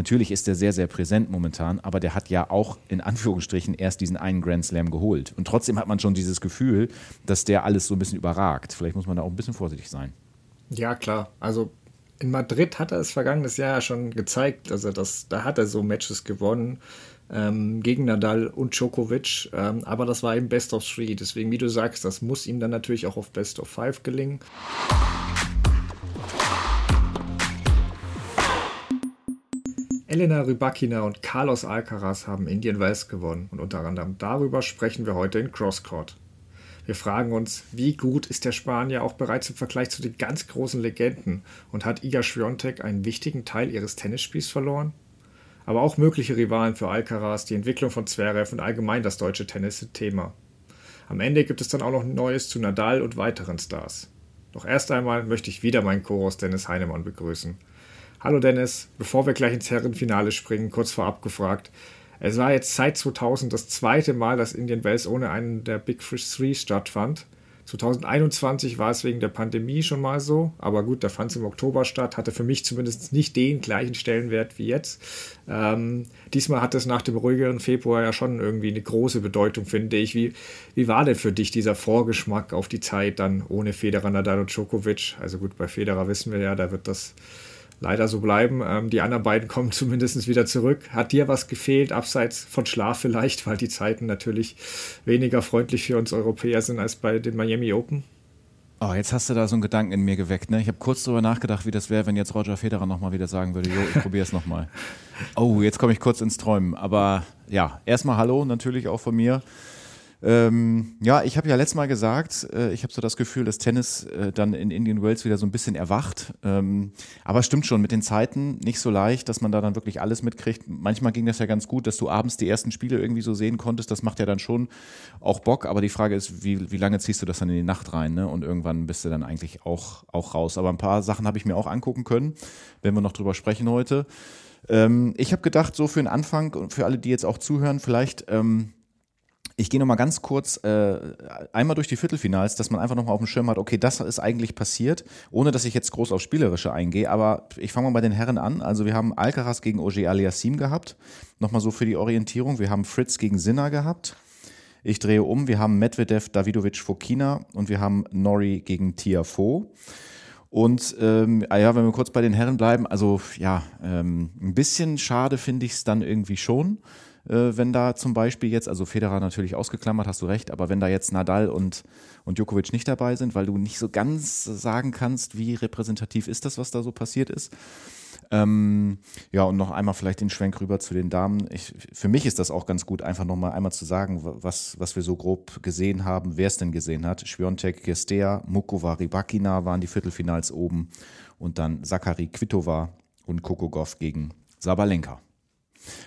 Natürlich ist er sehr, sehr präsent momentan, aber der hat ja auch in Anführungsstrichen erst diesen einen Grand Slam geholt. Und trotzdem hat man schon dieses Gefühl, dass der alles so ein bisschen überragt. Vielleicht muss man da auch ein bisschen vorsichtig sein. Ja, klar. Also in Madrid hat er es vergangenes Jahr ja schon gezeigt. Also das, da hat er so Matches gewonnen ähm, gegen Nadal und Djokovic. Ähm, aber das war eben Best of Three. Deswegen, wie du sagst, das muss ihm dann natürlich auch auf Best of Five gelingen. Elena Rybakina und Carlos Alcaraz haben Indian Wells gewonnen und unter anderem darüber sprechen wir heute in Crosscourt. Wir fragen uns, wie gut ist der Spanier auch bereits im Vergleich zu den ganz großen Legenden und hat Iga Swiatek einen wichtigen Teil ihres Tennisspiels verloren? Aber auch mögliche Rivalen für Alcaraz, die Entwicklung von Zverev und allgemein das deutsche Tennis sind Thema. Am Ende gibt es dann auch noch Neues zu Nadal und weiteren Stars. Doch erst einmal möchte ich wieder meinen Chorus Dennis Heinemann begrüßen. Hallo Dennis, bevor wir gleich ins Herrenfinale springen, kurz vorab gefragt. Es war jetzt seit 2000 das zweite Mal, dass Indian Wells ohne einen der Big Fish 3 stattfand. 2021 war es wegen der Pandemie schon mal so, aber gut, da fand es im Oktober statt, hatte für mich zumindest nicht den gleichen Stellenwert wie jetzt. Ähm, diesmal hat es nach dem ruhigeren Februar ja schon irgendwie eine große Bedeutung, finde ich. Wie, wie war denn für dich dieser Vorgeschmack auf die Zeit dann ohne Federer, Nadal und Djokovic? Also gut, bei Federer wissen wir ja, da wird das leider so bleiben. Ähm, die anderen beiden kommen zumindest wieder zurück. Hat dir was gefehlt, abseits von Schlaf vielleicht, weil die Zeiten natürlich weniger freundlich für uns Europäer sind als bei den Miami Open? Oh, jetzt hast du da so einen Gedanken in mir geweckt. Ne? Ich habe kurz darüber nachgedacht, wie das wäre, wenn jetzt Roger Federer nochmal wieder sagen würde, jo, ich probiere es nochmal. Oh, jetzt komme ich kurz ins Träumen. Aber ja, erstmal Hallo natürlich auch von mir. Ähm, ja, ich habe ja letztes Mal gesagt, äh, ich habe so das Gefühl, dass Tennis äh, dann in Indian Wells wieder so ein bisschen erwacht. Ähm, aber stimmt schon, mit den Zeiten nicht so leicht, dass man da dann wirklich alles mitkriegt. Manchmal ging das ja ganz gut, dass du abends die ersten Spiele irgendwie so sehen konntest. Das macht ja dann schon auch Bock. Aber die Frage ist, wie, wie lange ziehst du das dann in die Nacht rein? Ne? Und irgendwann bist du dann eigentlich auch, auch raus. Aber ein paar Sachen habe ich mir auch angucken können, wenn wir noch drüber sprechen heute. Ähm, ich habe gedacht, so für den Anfang und für alle, die jetzt auch zuhören, vielleicht ähm, ich gehe nochmal ganz kurz äh, einmal durch die Viertelfinals, dass man einfach nochmal auf dem Schirm hat, okay, das ist eigentlich passiert, ohne dass ich jetzt groß auf Spielerische eingehe. Aber ich fange mal bei den Herren an. Also wir haben Alcaraz gegen Oje Aliassim gehabt. Nochmal so für die Orientierung. Wir haben Fritz gegen Sinner gehabt. Ich drehe um. Wir haben Medvedev, Davidovic, Fokina und wir haben Nori gegen Tiafo. Und ähm, ah ja, wenn wir kurz bei den Herren bleiben, also ja, ähm, ein bisschen schade finde ich es dann irgendwie schon wenn da zum Beispiel jetzt, also Federer natürlich ausgeklammert, hast du recht, aber wenn da jetzt Nadal und, und Djokovic nicht dabei sind, weil du nicht so ganz sagen kannst, wie repräsentativ ist das, was da so passiert ist. Ähm, ja, und noch einmal vielleicht den Schwenk rüber zu den Damen. Ich, für mich ist das auch ganz gut, einfach nochmal einmal zu sagen, was, was wir so grob gesehen haben, wer es denn gesehen hat. Schwiontek, Gestea, Mukova, Ribakina waren die Viertelfinals oben und dann Zachary Kvitova und Kokogov gegen Sabalenka.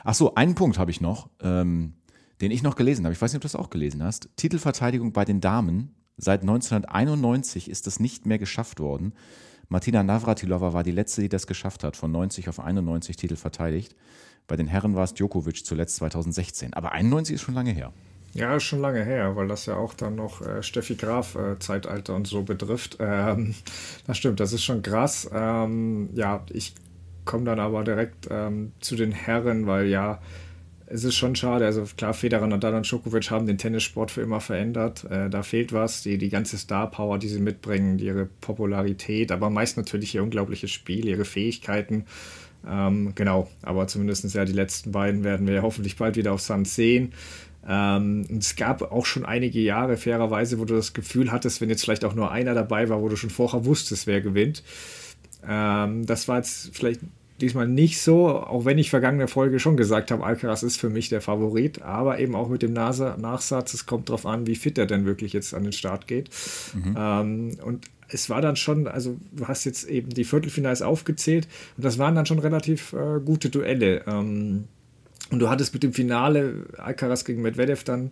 Ach so, einen Punkt habe ich noch, ähm, den ich noch gelesen habe. Ich weiß nicht, ob du das auch gelesen hast. Titelverteidigung bei den Damen. Seit 1991 ist das nicht mehr geschafft worden. Martina Navratilova war die letzte, die das geschafft hat, von 90 auf 91 Titel verteidigt. Bei den Herren war es Djokovic zuletzt 2016. Aber 91 ist schon lange her. Ja, ist schon lange her, weil das ja auch dann noch äh, Steffi Graf äh, Zeitalter und so betrifft. Ähm, das stimmt, das ist schon krass. Ähm, ja, ich komme dann aber direkt ähm, zu den Herren, weil ja, es ist schon schade. Also klar, Federer, Nadal und Djokovic haben den Tennissport für immer verändert. Äh, da fehlt was, die, die ganze Star-Power, die sie mitbringen, ihre Popularität, aber meist natürlich ihr unglaubliches Spiel, ihre Fähigkeiten. Ähm, genau, aber zumindest ja die letzten beiden werden wir hoffentlich bald wieder auf Sand sehen. Ähm, es gab auch schon einige Jahre, fairerweise, wo du das Gefühl hattest, wenn jetzt vielleicht auch nur einer dabei war, wo du schon vorher wusstest, wer gewinnt. Ähm, das war jetzt vielleicht diesmal nicht so, auch wenn ich vergangene Folge schon gesagt habe, Alcaraz ist für mich der Favorit, aber eben auch mit dem Nachsatz, es kommt darauf an, wie fit er denn wirklich jetzt an den Start geht. Mhm. Ähm, und es war dann schon, also du hast jetzt eben die Viertelfinals aufgezählt und das waren dann schon relativ äh, gute Duelle. Ähm, und du hattest mit dem Finale Alcaraz gegen Medvedev dann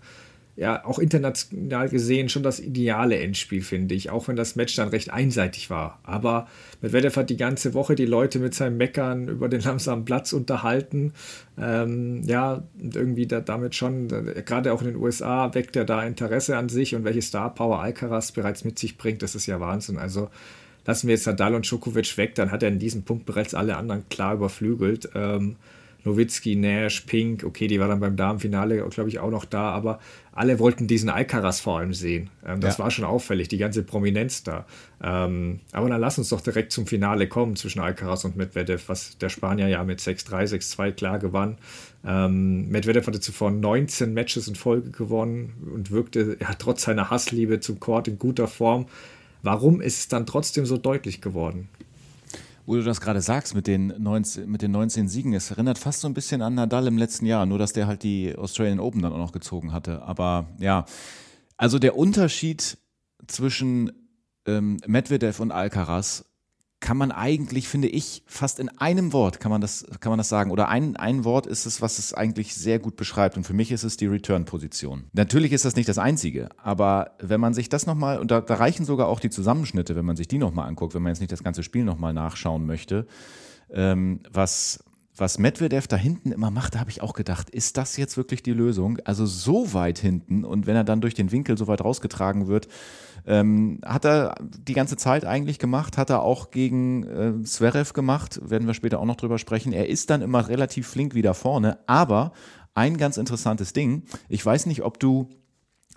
ja auch international gesehen schon das ideale Endspiel, finde ich, auch wenn das Match dann recht einseitig war. Aber Medvedev hat die ganze Woche die Leute mit seinem Meckern über den langsamen Platz unterhalten. Ähm, ja, und irgendwie da, damit schon, gerade auch in den USA weckt er da Interesse an sich und welche Star Power Alcaraz bereits mit sich bringt, das ist ja Wahnsinn. Also lassen wir jetzt Nadal und Djokovic weg, dann hat er in diesem Punkt bereits alle anderen klar überflügelt. Ähm, Nowitzki, Nash, Pink, okay, die war dann beim Damenfinale, glaube ich, auch noch da, aber alle wollten diesen Alcaraz vor allem sehen. Ähm, das ja. war schon auffällig, die ganze Prominenz da. Ähm, aber dann lass uns doch direkt zum Finale kommen zwischen Alcaraz und Medvedev, was der Spanier ja mit 6-3, 6-2 klar gewann. Ähm, Medvedev hatte zuvor 19 Matches in Folge gewonnen und wirkte ja, trotz seiner Hassliebe zum Court in guter Form. Warum ist es dann trotzdem so deutlich geworden? Wo du das gerade sagst mit den, 19, mit den 19 Siegen, es erinnert fast so ein bisschen an Nadal im letzten Jahr, nur dass der halt die Australian Open dann auch noch gezogen hatte. Aber ja, also der Unterschied zwischen ähm, Medvedev und Alcaraz kann man eigentlich, finde ich, fast in einem Wort kann man das, kann man das sagen. Oder ein, ein Wort ist es, was es eigentlich sehr gut beschreibt. Und für mich ist es die Return-Position. Natürlich ist das nicht das Einzige, aber wenn man sich das nochmal, und da, da reichen sogar auch die Zusammenschnitte, wenn man sich die nochmal anguckt, wenn man jetzt nicht das ganze Spiel nochmal nachschauen möchte, ähm, was was Medvedev da hinten immer macht, da habe ich auch gedacht, ist das jetzt wirklich die Lösung? Also so weit hinten und wenn er dann durch den Winkel so weit rausgetragen wird, ähm, hat er die ganze Zeit eigentlich gemacht, hat er auch gegen äh, Zverev gemacht, werden wir später auch noch drüber sprechen. Er ist dann immer relativ flink wieder vorne, aber ein ganz interessantes Ding, ich weiß nicht, ob du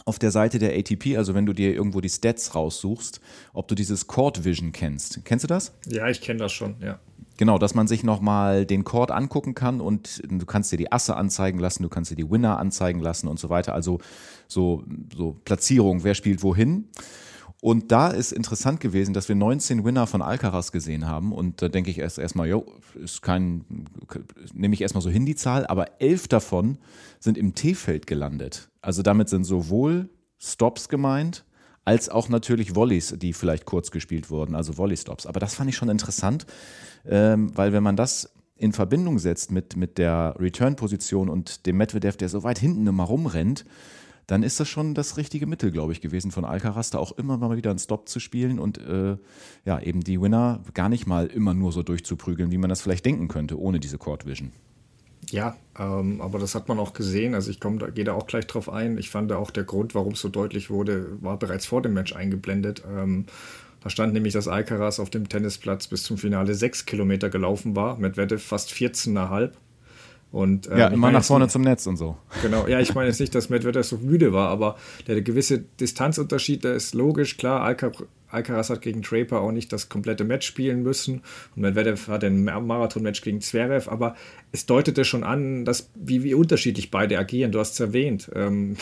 auf der Seite der ATP, also wenn du dir irgendwo die Stats raussuchst, ob du dieses Court Vision kennst. Kennst du das? Ja, ich kenne das schon, ja. Genau, dass man sich nochmal den Chord angucken kann und du kannst dir die Asse anzeigen lassen, du kannst dir die Winner anzeigen lassen und so weiter. Also so, so Platzierung, wer spielt wohin. Und da ist interessant gewesen, dass wir 19 Winner von Alcaraz gesehen haben. Und da denke ich erst erstmal, jo, ist kein, nehme ich erstmal so hin die Zahl, aber elf davon sind im T-Feld gelandet. Also damit sind sowohl Stops gemeint, als auch natürlich Volleys, die vielleicht kurz gespielt wurden, also Volley-Stops. Aber das fand ich schon interessant, ähm, weil wenn man das in Verbindung setzt mit, mit der Return-Position und dem Medvedev, der so weit hinten immer rumrennt, dann ist das schon das richtige Mittel, glaube ich, gewesen von Alcaraz, da auch immer mal wieder einen Stop zu spielen und äh, ja, eben die Winner gar nicht mal immer nur so durchzuprügeln, wie man das vielleicht denken könnte, ohne diese Court Vision. Ja, ähm, aber das hat man auch gesehen. Also ich komme, da gehe da auch gleich drauf ein. Ich fand auch der Grund, warum es so deutlich wurde, war bereits vor dem Match eingeblendet. Ähm, da stand nämlich, dass Alcaraz auf dem Tennisplatz bis zum Finale sechs Kilometer gelaufen war, Medvedev fast 14,5. Und, ähm, ja, immer nach vorne nicht, zum Netz und so. Genau, ja, ich meine jetzt nicht, dass Medvedev so müde war, aber der gewisse Distanzunterschied, der ist logisch, klar, Alcaraz Alcaraz hat gegen Draper auch nicht das komplette Match spielen müssen und Medvedev hat ein Marathon-Match gegen Zverev, aber es deutete schon an, dass, wie, wie unterschiedlich beide agieren. Du hast es erwähnt. Ähm,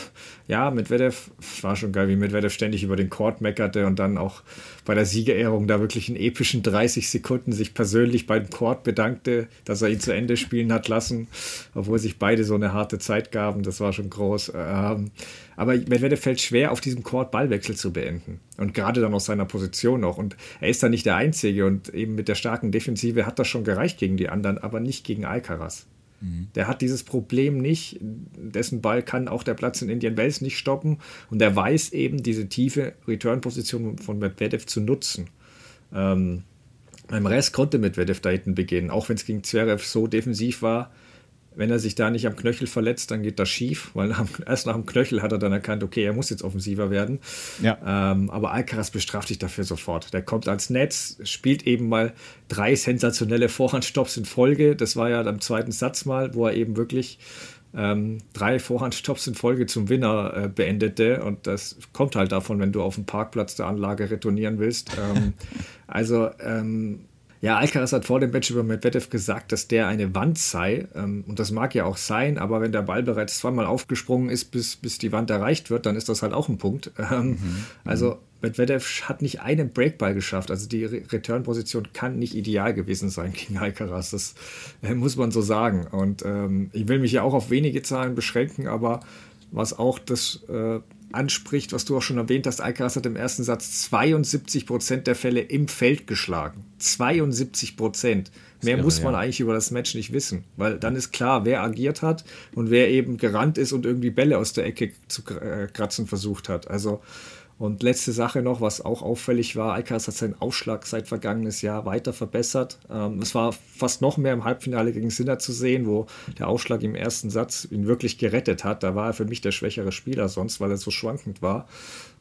ja, Medvedev, es war schon geil, wie Medvedev ständig über den Court meckerte und dann auch bei der Siegerehrung da wirklich in epischen 30 Sekunden sich persönlich beim Court bedankte, dass er ihn zu Ende spielen hat lassen, obwohl sich beide so eine harte Zeit gaben. Das war schon groß. Ähm, aber Medvedev fällt schwer, auf diesem Court Ballwechsel zu beenden. Und gerade dann aus seiner Position noch. Und er ist da nicht der Einzige. Und eben mit der starken Defensive hat das schon gereicht gegen die anderen, aber nicht gegen Alcaraz. Mhm. Der hat dieses Problem nicht. Dessen Ball kann auch der Platz in Indian Wells nicht stoppen. Und er weiß eben, diese tiefe Return-Position von Medvedev zu nutzen. Ähm, beim Rest konnte Medvedev da hinten beginnen, auch wenn es gegen Zverev so defensiv war wenn er sich da nicht am Knöchel verletzt, dann geht das schief, weil nach, erst nach dem Knöchel hat er dann erkannt, okay, er muss jetzt offensiver werden. Ja. Ähm, aber Alcaraz bestraft sich dafür sofort. Der kommt ans Netz, spielt eben mal drei sensationelle Vorhandstops in Folge. Das war ja am zweiten Satz mal, wo er eben wirklich ähm, drei Vorhandstops in Folge zum Winner äh, beendete. Und das kommt halt davon, wenn du auf dem Parkplatz der Anlage retournieren willst. Ähm, also ähm, ja, Alcaraz hat vor dem Match über Medvedev gesagt, dass der eine Wand sei. Ähm, und das mag ja auch sein, aber wenn der Ball bereits zweimal aufgesprungen ist, bis, bis die Wand erreicht wird, dann ist das halt auch ein Punkt. Ähm, mhm. Also Medvedev hat nicht einen Breakball geschafft. Also die Return-Position kann nicht ideal gewesen sein gegen Alcaraz. Das äh, muss man so sagen. Und ähm, ich will mich ja auch auf wenige Zahlen beschränken, aber was auch das äh, anspricht, was du auch schon erwähnt hast, Alcaraz hat im ersten Satz 72 Prozent der Fälle im Feld geschlagen. 72 Prozent. Mehr irre, muss man ja. eigentlich über das Match nicht wissen, weil dann ist klar, wer agiert hat und wer eben gerannt ist und irgendwie Bälle aus der Ecke zu äh, kratzen versucht hat. Also Und letzte Sache noch, was auch auffällig war, Alcaraz hat seinen Aufschlag seit vergangenes Jahr weiter verbessert. Ähm, es war fast noch mehr im Halbfinale gegen Sinner zu sehen, wo der Aufschlag im ersten Satz ihn wirklich gerettet hat. Da war er für mich der schwächere Spieler sonst, weil er so schwankend war.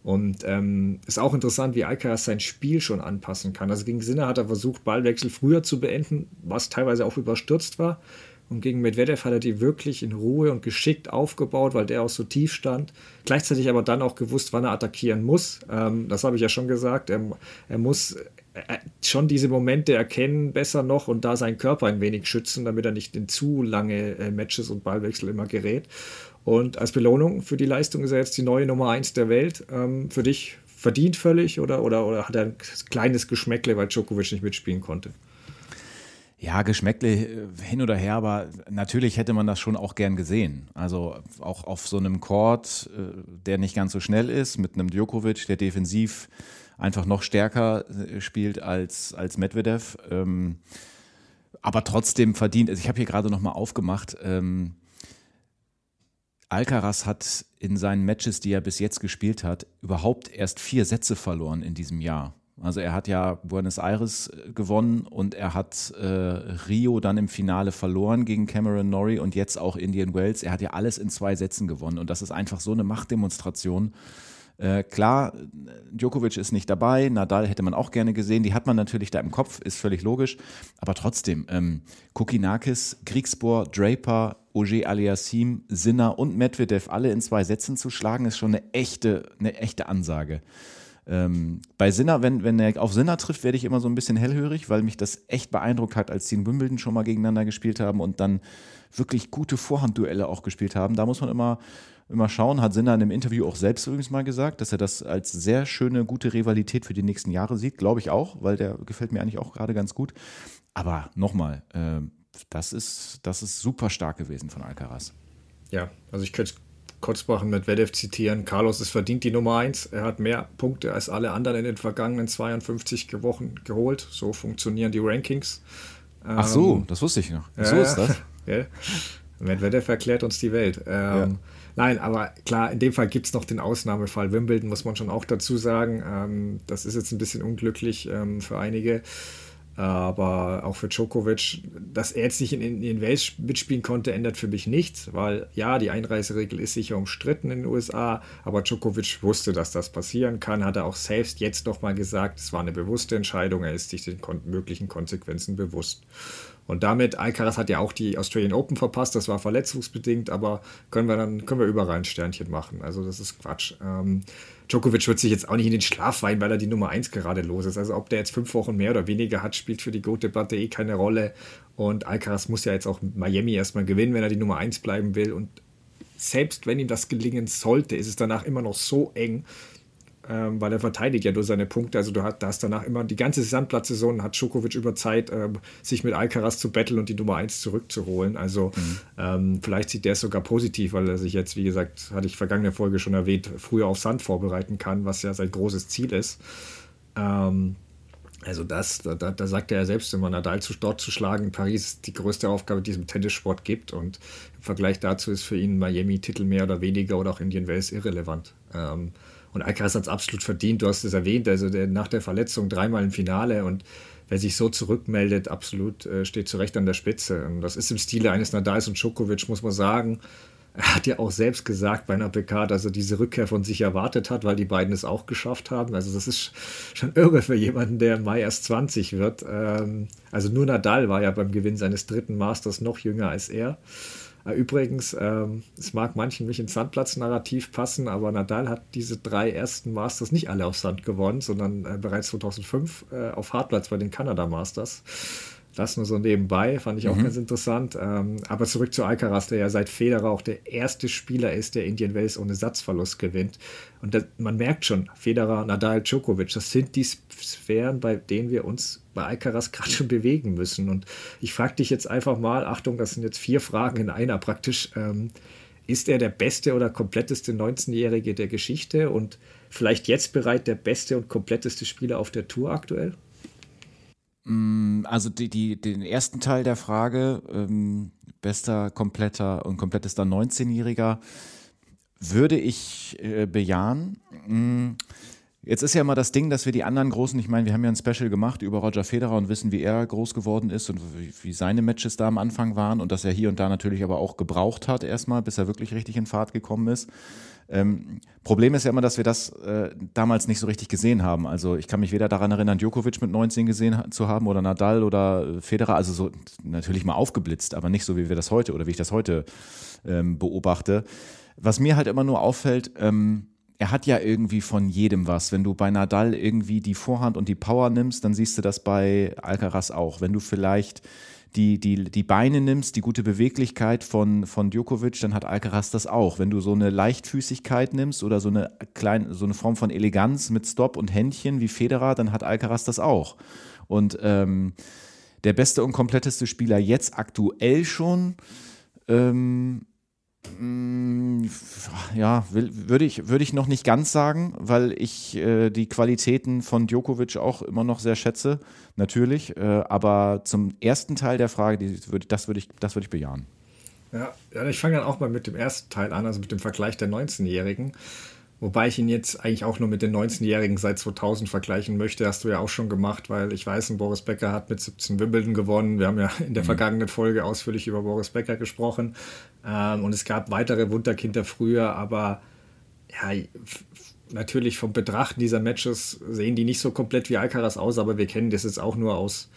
Und ähm, ist auch interessant, wie Alcaraz sein Spiel schon anpassen kann. Also gegen Sinner hat er versucht, Ballwechsel früher zu beenden, was teilweise auch überstürzt war. Und gegen Medvedev hat er die wirklich in Ruhe und geschickt aufgebaut, weil der auch so tief stand. Gleichzeitig aber dann auch gewusst, wann er attackieren muss. Ähm, das habe ich ja schon gesagt. Er, er muss äh, schon diese Momente erkennen, besser noch und da seinen Körper ein wenig schützen, damit er nicht in zu lange äh, Matches und Ballwechsel immer gerät. Und als Belohnung für die Leistung ist er jetzt die neue Nummer 1 der Welt. Ähm, für dich verdient völlig oder, oder, oder hat er ein kleines Geschmäckle, weil Djokovic nicht mitspielen konnte? Ja, Geschmäckle äh, hin oder her, aber natürlich hätte man das schon auch gern gesehen. Also auch auf so einem Court, äh, der nicht ganz so schnell ist, mit einem Djokovic, der defensiv einfach noch stärker äh, spielt als, als Medvedev. Ähm, aber trotzdem verdient. Also ich habe hier gerade nochmal aufgemacht. Ähm, Alcaraz hat in seinen Matches, die er bis jetzt gespielt hat, überhaupt erst vier Sätze verloren in diesem Jahr. Also er hat ja Buenos Aires äh, gewonnen und er hat äh, Rio dann im Finale verloren gegen Cameron Norrie und jetzt auch Indian Wells. Er hat ja alles in zwei Sätzen gewonnen und das ist einfach so eine Machtdemonstration. Äh, klar, Djokovic ist nicht dabei, Nadal hätte man auch gerne gesehen, die hat man natürlich da im Kopf, ist völlig logisch, aber trotzdem, ähm, Kokinakis, Griegsbohr, Draper, Ogier Aliassim, Sinner und Medvedev alle in zwei Sätzen zu schlagen, ist schon eine echte, eine echte Ansage. Ähm, bei Sinner, wenn, wenn er auf Sinner trifft, werde ich immer so ein bisschen hellhörig, weil mich das echt beeindruckt hat, als die in Wimbledon schon mal gegeneinander gespielt haben und dann wirklich gute Vorhandduelle auch gespielt haben. Da muss man immer immer schauen. Hat Sinner in einem Interview auch selbst übrigens mal gesagt, dass er das als sehr schöne, gute Rivalität für die nächsten Jahre sieht. Glaube ich auch, weil der gefällt mir eigentlich auch gerade ganz gut. Aber nochmal, äh, das, ist, das ist super stark gewesen von Alcaraz. Ja, also ich könnte kurz machen mit Vedev zitieren. Carlos ist verdient die Nummer 1. Er hat mehr Punkte als alle anderen in den vergangenen 52 Wochen geholt. So funktionieren die Rankings. Ach so, ähm, das wusste ich noch. So ist das. Ja. Medvedev erklärt uns die Welt. Ähm, ja. Nein, aber klar, in dem Fall gibt es noch den Ausnahmefall. Wimbledon muss man schon auch dazu sagen. Ähm, das ist jetzt ein bisschen unglücklich ähm, für einige. Aber auch für Djokovic, dass er jetzt nicht in den Wales mitspielen konnte, ändert für mich nichts, weil ja, die Einreiseregel ist sicher umstritten in den USA, aber Djokovic wusste, dass das passieren kann, hat er auch selbst jetzt nochmal gesagt, es war eine bewusste Entscheidung, er ist sich den möglichen Konsequenzen bewusst. Und damit, Alcaraz hat ja auch die Australian Open verpasst, das war verletzungsbedingt, aber können wir dann, können wir überall ein Sternchen machen. Also das ist Quatsch. Ähm, Djokovic wird sich jetzt auch nicht in den Schlaf weinen, weil er die Nummer 1 gerade los ist. Also ob der jetzt fünf Wochen mehr oder weniger hat, spielt für die Gote-Platte eh keine Rolle. Und Alcaraz muss ja jetzt auch Miami erstmal gewinnen, wenn er die Nummer 1 bleiben will. Und selbst wenn ihm das gelingen sollte, ist es danach immer noch so eng, ähm, weil er verteidigt ja durch seine Punkte. Also du hast, hast danach immer die ganze Sandplatzsaison hat Djokovic über Zeit, ähm, sich mit Alcaraz zu betteln und die Nummer 1 zurückzuholen. Also mhm. ähm, vielleicht sieht der es sogar positiv, weil er sich jetzt, wie gesagt, hatte ich vergangene Folge schon erwähnt, früher auf Sand vorbereiten kann, was ja sein großes Ziel ist. Ähm, also das, da, da, sagt er ja selbst immer, Nadal zu, dort zu schlagen in Paris ist die größte Aufgabe, die es im Tennissport gibt. Und im Vergleich dazu ist für ihn Miami-Titel mehr oder weniger oder auch Indian Wells irrelevant. Und Alcaraz hat es absolut verdient. Du hast es erwähnt, also der, nach der Verletzung dreimal im Finale und wer sich so zurückmeldet, absolut äh, steht zu Recht an der Spitze. Und das ist im Stile eines Nadals und Djokovic, muss man sagen. Er hat ja auch selbst gesagt bei einer PK, dass er diese Rückkehr von sich erwartet hat, weil die beiden es auch geschafft haben. Also das ist schon irre für jemanden, der im Mai erst 20 wird. Ähm, also nur Nadal war ja beim Gewinn seines dritten Masters noch jünger als er. Äh, übrigens, ähm, es mag manchen nicht ins Sandplatz-Narrativ passen, aber Nadal hat diese drei ersten Masters nicht alle auf Sand gewonnen, sondern äh, bereits 2005 äh, auf Hartplatz bei den Kanada Masters. Das nur so nebenbei, fand ich auch mhm. ganz interessant. Ähm, aber zurück zu Alcaraz, der ja seit Federer auch der erste Spieler ist, der Indian Wells ohne Satzverlust gewinnt. Und das, man merkt schon, Federer, Nadal, Djokovic, das sind die Sphären, bei denen wir uns bei Alcaraz gerade schon bewegen müssen. Und ich frage dich jetzt einfach mal, Achtung, das sind jetzt vier Fragen in einer praktisch. Ähm, ist er der beste oder kompletteste 19-Jährige der Geschichte und vielleicht jetzt bereit der beste und kompletteste Spieler auf der Tour aktuell? Mm, also die, die, den ersten Teil der Frage, ähm, bester, kompletter und komplettester 19-Jähriger, würde ich äh, bejahen. Jetzt ist ja immer das Ding, dass wir die anderen großen, ich meine, wir haben ja ein Special gemacht über Roger Federer und wissen, wie er groß geworden ist und wie, seine Matches da am Anfang waren und dass er hier und da natürlich aber auch gebraucht hat erstmal, bis er wirklich richtig in Fahrt gekommen ist. Ähm, Problem ist ja immer, dass wir das äh, damals nicht so richtig gesehen haben. Also ich kann mich weder daran erinnern, Djokovic mit 19 gesehen zu haben oder Nadal oder Federer, also so natürlich mal aufgeblitzt, aber nicht so, wie wir das heute oder wie ich das heute ähm, beobachte. Was mir halt immer nur auffällt, ähm, er hat ja irgendwie von jedem was. Wenn du bei Nadal irgendwie die Vorhand und die Power nimmst, dann siehst du das bei Alcaraz auch. Wenn du vielleicht die, die, die Beine nimmst, die gute Beweglichkeit von, von Djokovic, dann hat Alcaraz das auch. Wenn du so eine Leichtfüßigkeit nimmst oder so eine, kleine, so eine Form von Eleganz mit Stop und Händchen wie Federer, dann hat Alcaraz das auch. Und ähm, der beste und kompletteste Spieler jetzt aktuell schon ähm, ja, würde ich, würde ich noch nicht ganz sagen, weil ich äh, die Qualitäten von Djokovic auch immer noch sehr schätze, natürlich. Äh, aber zum ersten Teil der Frage, die, würd, das würde ich, das würd ich bejahen. Ja, ja ich fange dann auch mal mit dem ersten Teil an, also mit dem Vergleich der 19-Jährigen. Wobei ich ihn jetzt eigentlich auch nur mit den 19-Jährigen seit 2000 vergleichen möchte. Hast du ja auch schon gemacht, weil ich weiß, Boris Becker hat mit 17 Wimbledon gewonnen. Wir haben ja in der mhm. vergangenen Folge ausführlich über Boris Becker gesprochen. Ähm, und es gab weitere Wunderkinder früher, aber ja, natürlich vom Betrachten dieser Matches sehen die nicht so komplett wie Alcaraz aus, aber wir kennen das jetzt auch nur aus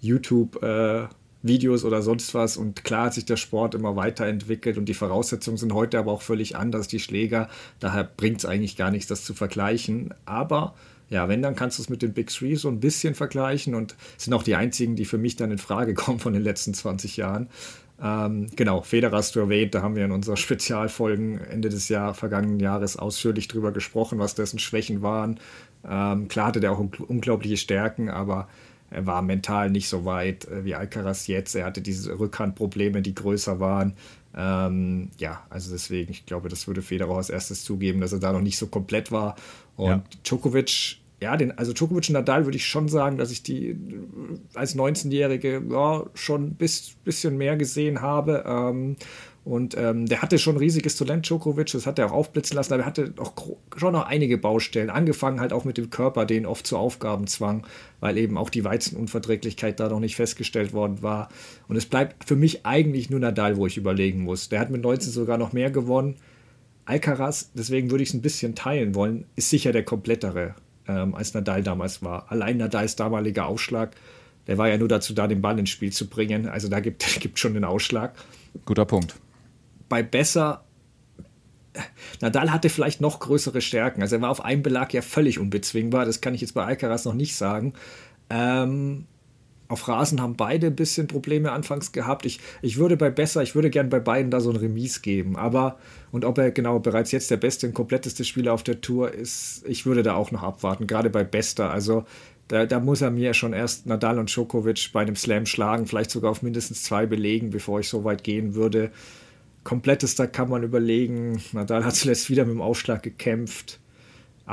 YouTube. Äh, oder sonst was. Und klar hat sich der Sport immer weiterentwickelt und die Voraussetzungen sind heute aber auch völlig anders, die Schläger. Daher bringt es eigentlich gar nichts, das zu vergleichen. Aber ja, wenn, dann kannst du es mit den Big Three so ein bisschen vergleichen und sind auch die einzigen, die für mich dann in Frage kommen von den letzten 20 Jahren. Ähm, genau, Federer hast du erwähnt, da haben wir in unserer Spezialfolgen Ende des Jahr, vergangenen Jahres ausführlich drüber gesprochen, was dessen Schwächen waren. Ähm, klar hatte der auch unglaubliche Stärken, aber er war mental nicht so weit äh, wie Alcaraz jetzt. Er hatte diese Rückhandprobleme, die größer waren. Ähm, ja, also deswegen, ich glaube, das würde Federer als erstes zugeben, dass er da noch nicht so komplett war. Und ja. Djokovic, ja, den, also Djokovic und Nadal würde ich schon sagen, dass ich die äh, als 19-Jährige ja, schon ein bis, bisschen mehr gesehen habe. Ähm, und ähm, der hatte schon riesiges Talent, Djokovic, das hat er auch aufblitzen lassen, aber er hatte auch schon noch einige Baustellen. Angefangen halt auch mit dem Körper, den oft zu Aufgaben zwang, weil eben auch die Weizenunverträglichkeit da noch nicht festgestellt worden war. Und es bleibt für mich eigentlich nur Nadal, wo ich überlegen muss. Der hat mit 19 sogar noch mehr gewonnen. Alcaraz, deswegen würde ich es ein bisschen teilen wollen, ist sicher der komplettere, ähm, als Nadal damals war. Allein Nadals damaliger Aufschlag, der war ja nur dazu da, den Ball ins Spiel zu bringen. Also da gibt es schon den Ausschlag. Guter Punkt bei besser. Nadal hatte vielleicht noch größere Stärken. Also er war auf einem Belag ja völlig unbezwingbar. Das kann ich jetzt bei Alcaraz noch nicht sagen. Ähm, auf Rasen haben beide ein bisschen Probleme anfangs gehabt. Ich, ich würde bei besser, ich würde gern bei beiden da so ein Remis geben. Aber, und ob er genau bereits jetzt der beste und kompletteste Spieler auf der Tour ist, ich würde da auch noch abwarten, gerade bei Bester. Also da, da, muss er mir schon erst Nadal und Djokovic bei einem Slam schlagen, vielleicht sogar auf mindestens zwei belegen, bevor ich so weit gehen würde. Komplettester kann man überlegen. Nadal hat zuletzt wieder mit dem Aufschlag gekämpft.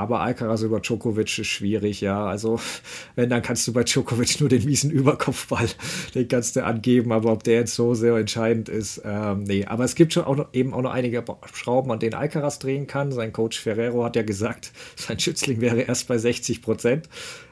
Aber Alcaraz über Djokovic ist schwierig, ja. Also, wenn, dann kannst du bei Djokovic nur den miesen Überkopfball, den kannst du angeben, aber ob der jetzt so sehr entscheidend ist, ähm, nee. Aber es gibt schon auch noch, eben auch noch einige Schrauben, an denen Alcaraz drehen kann. Sein Coach Ferrero hat ja gesagt, sein Schützling wäre erst bei 60 Prozent.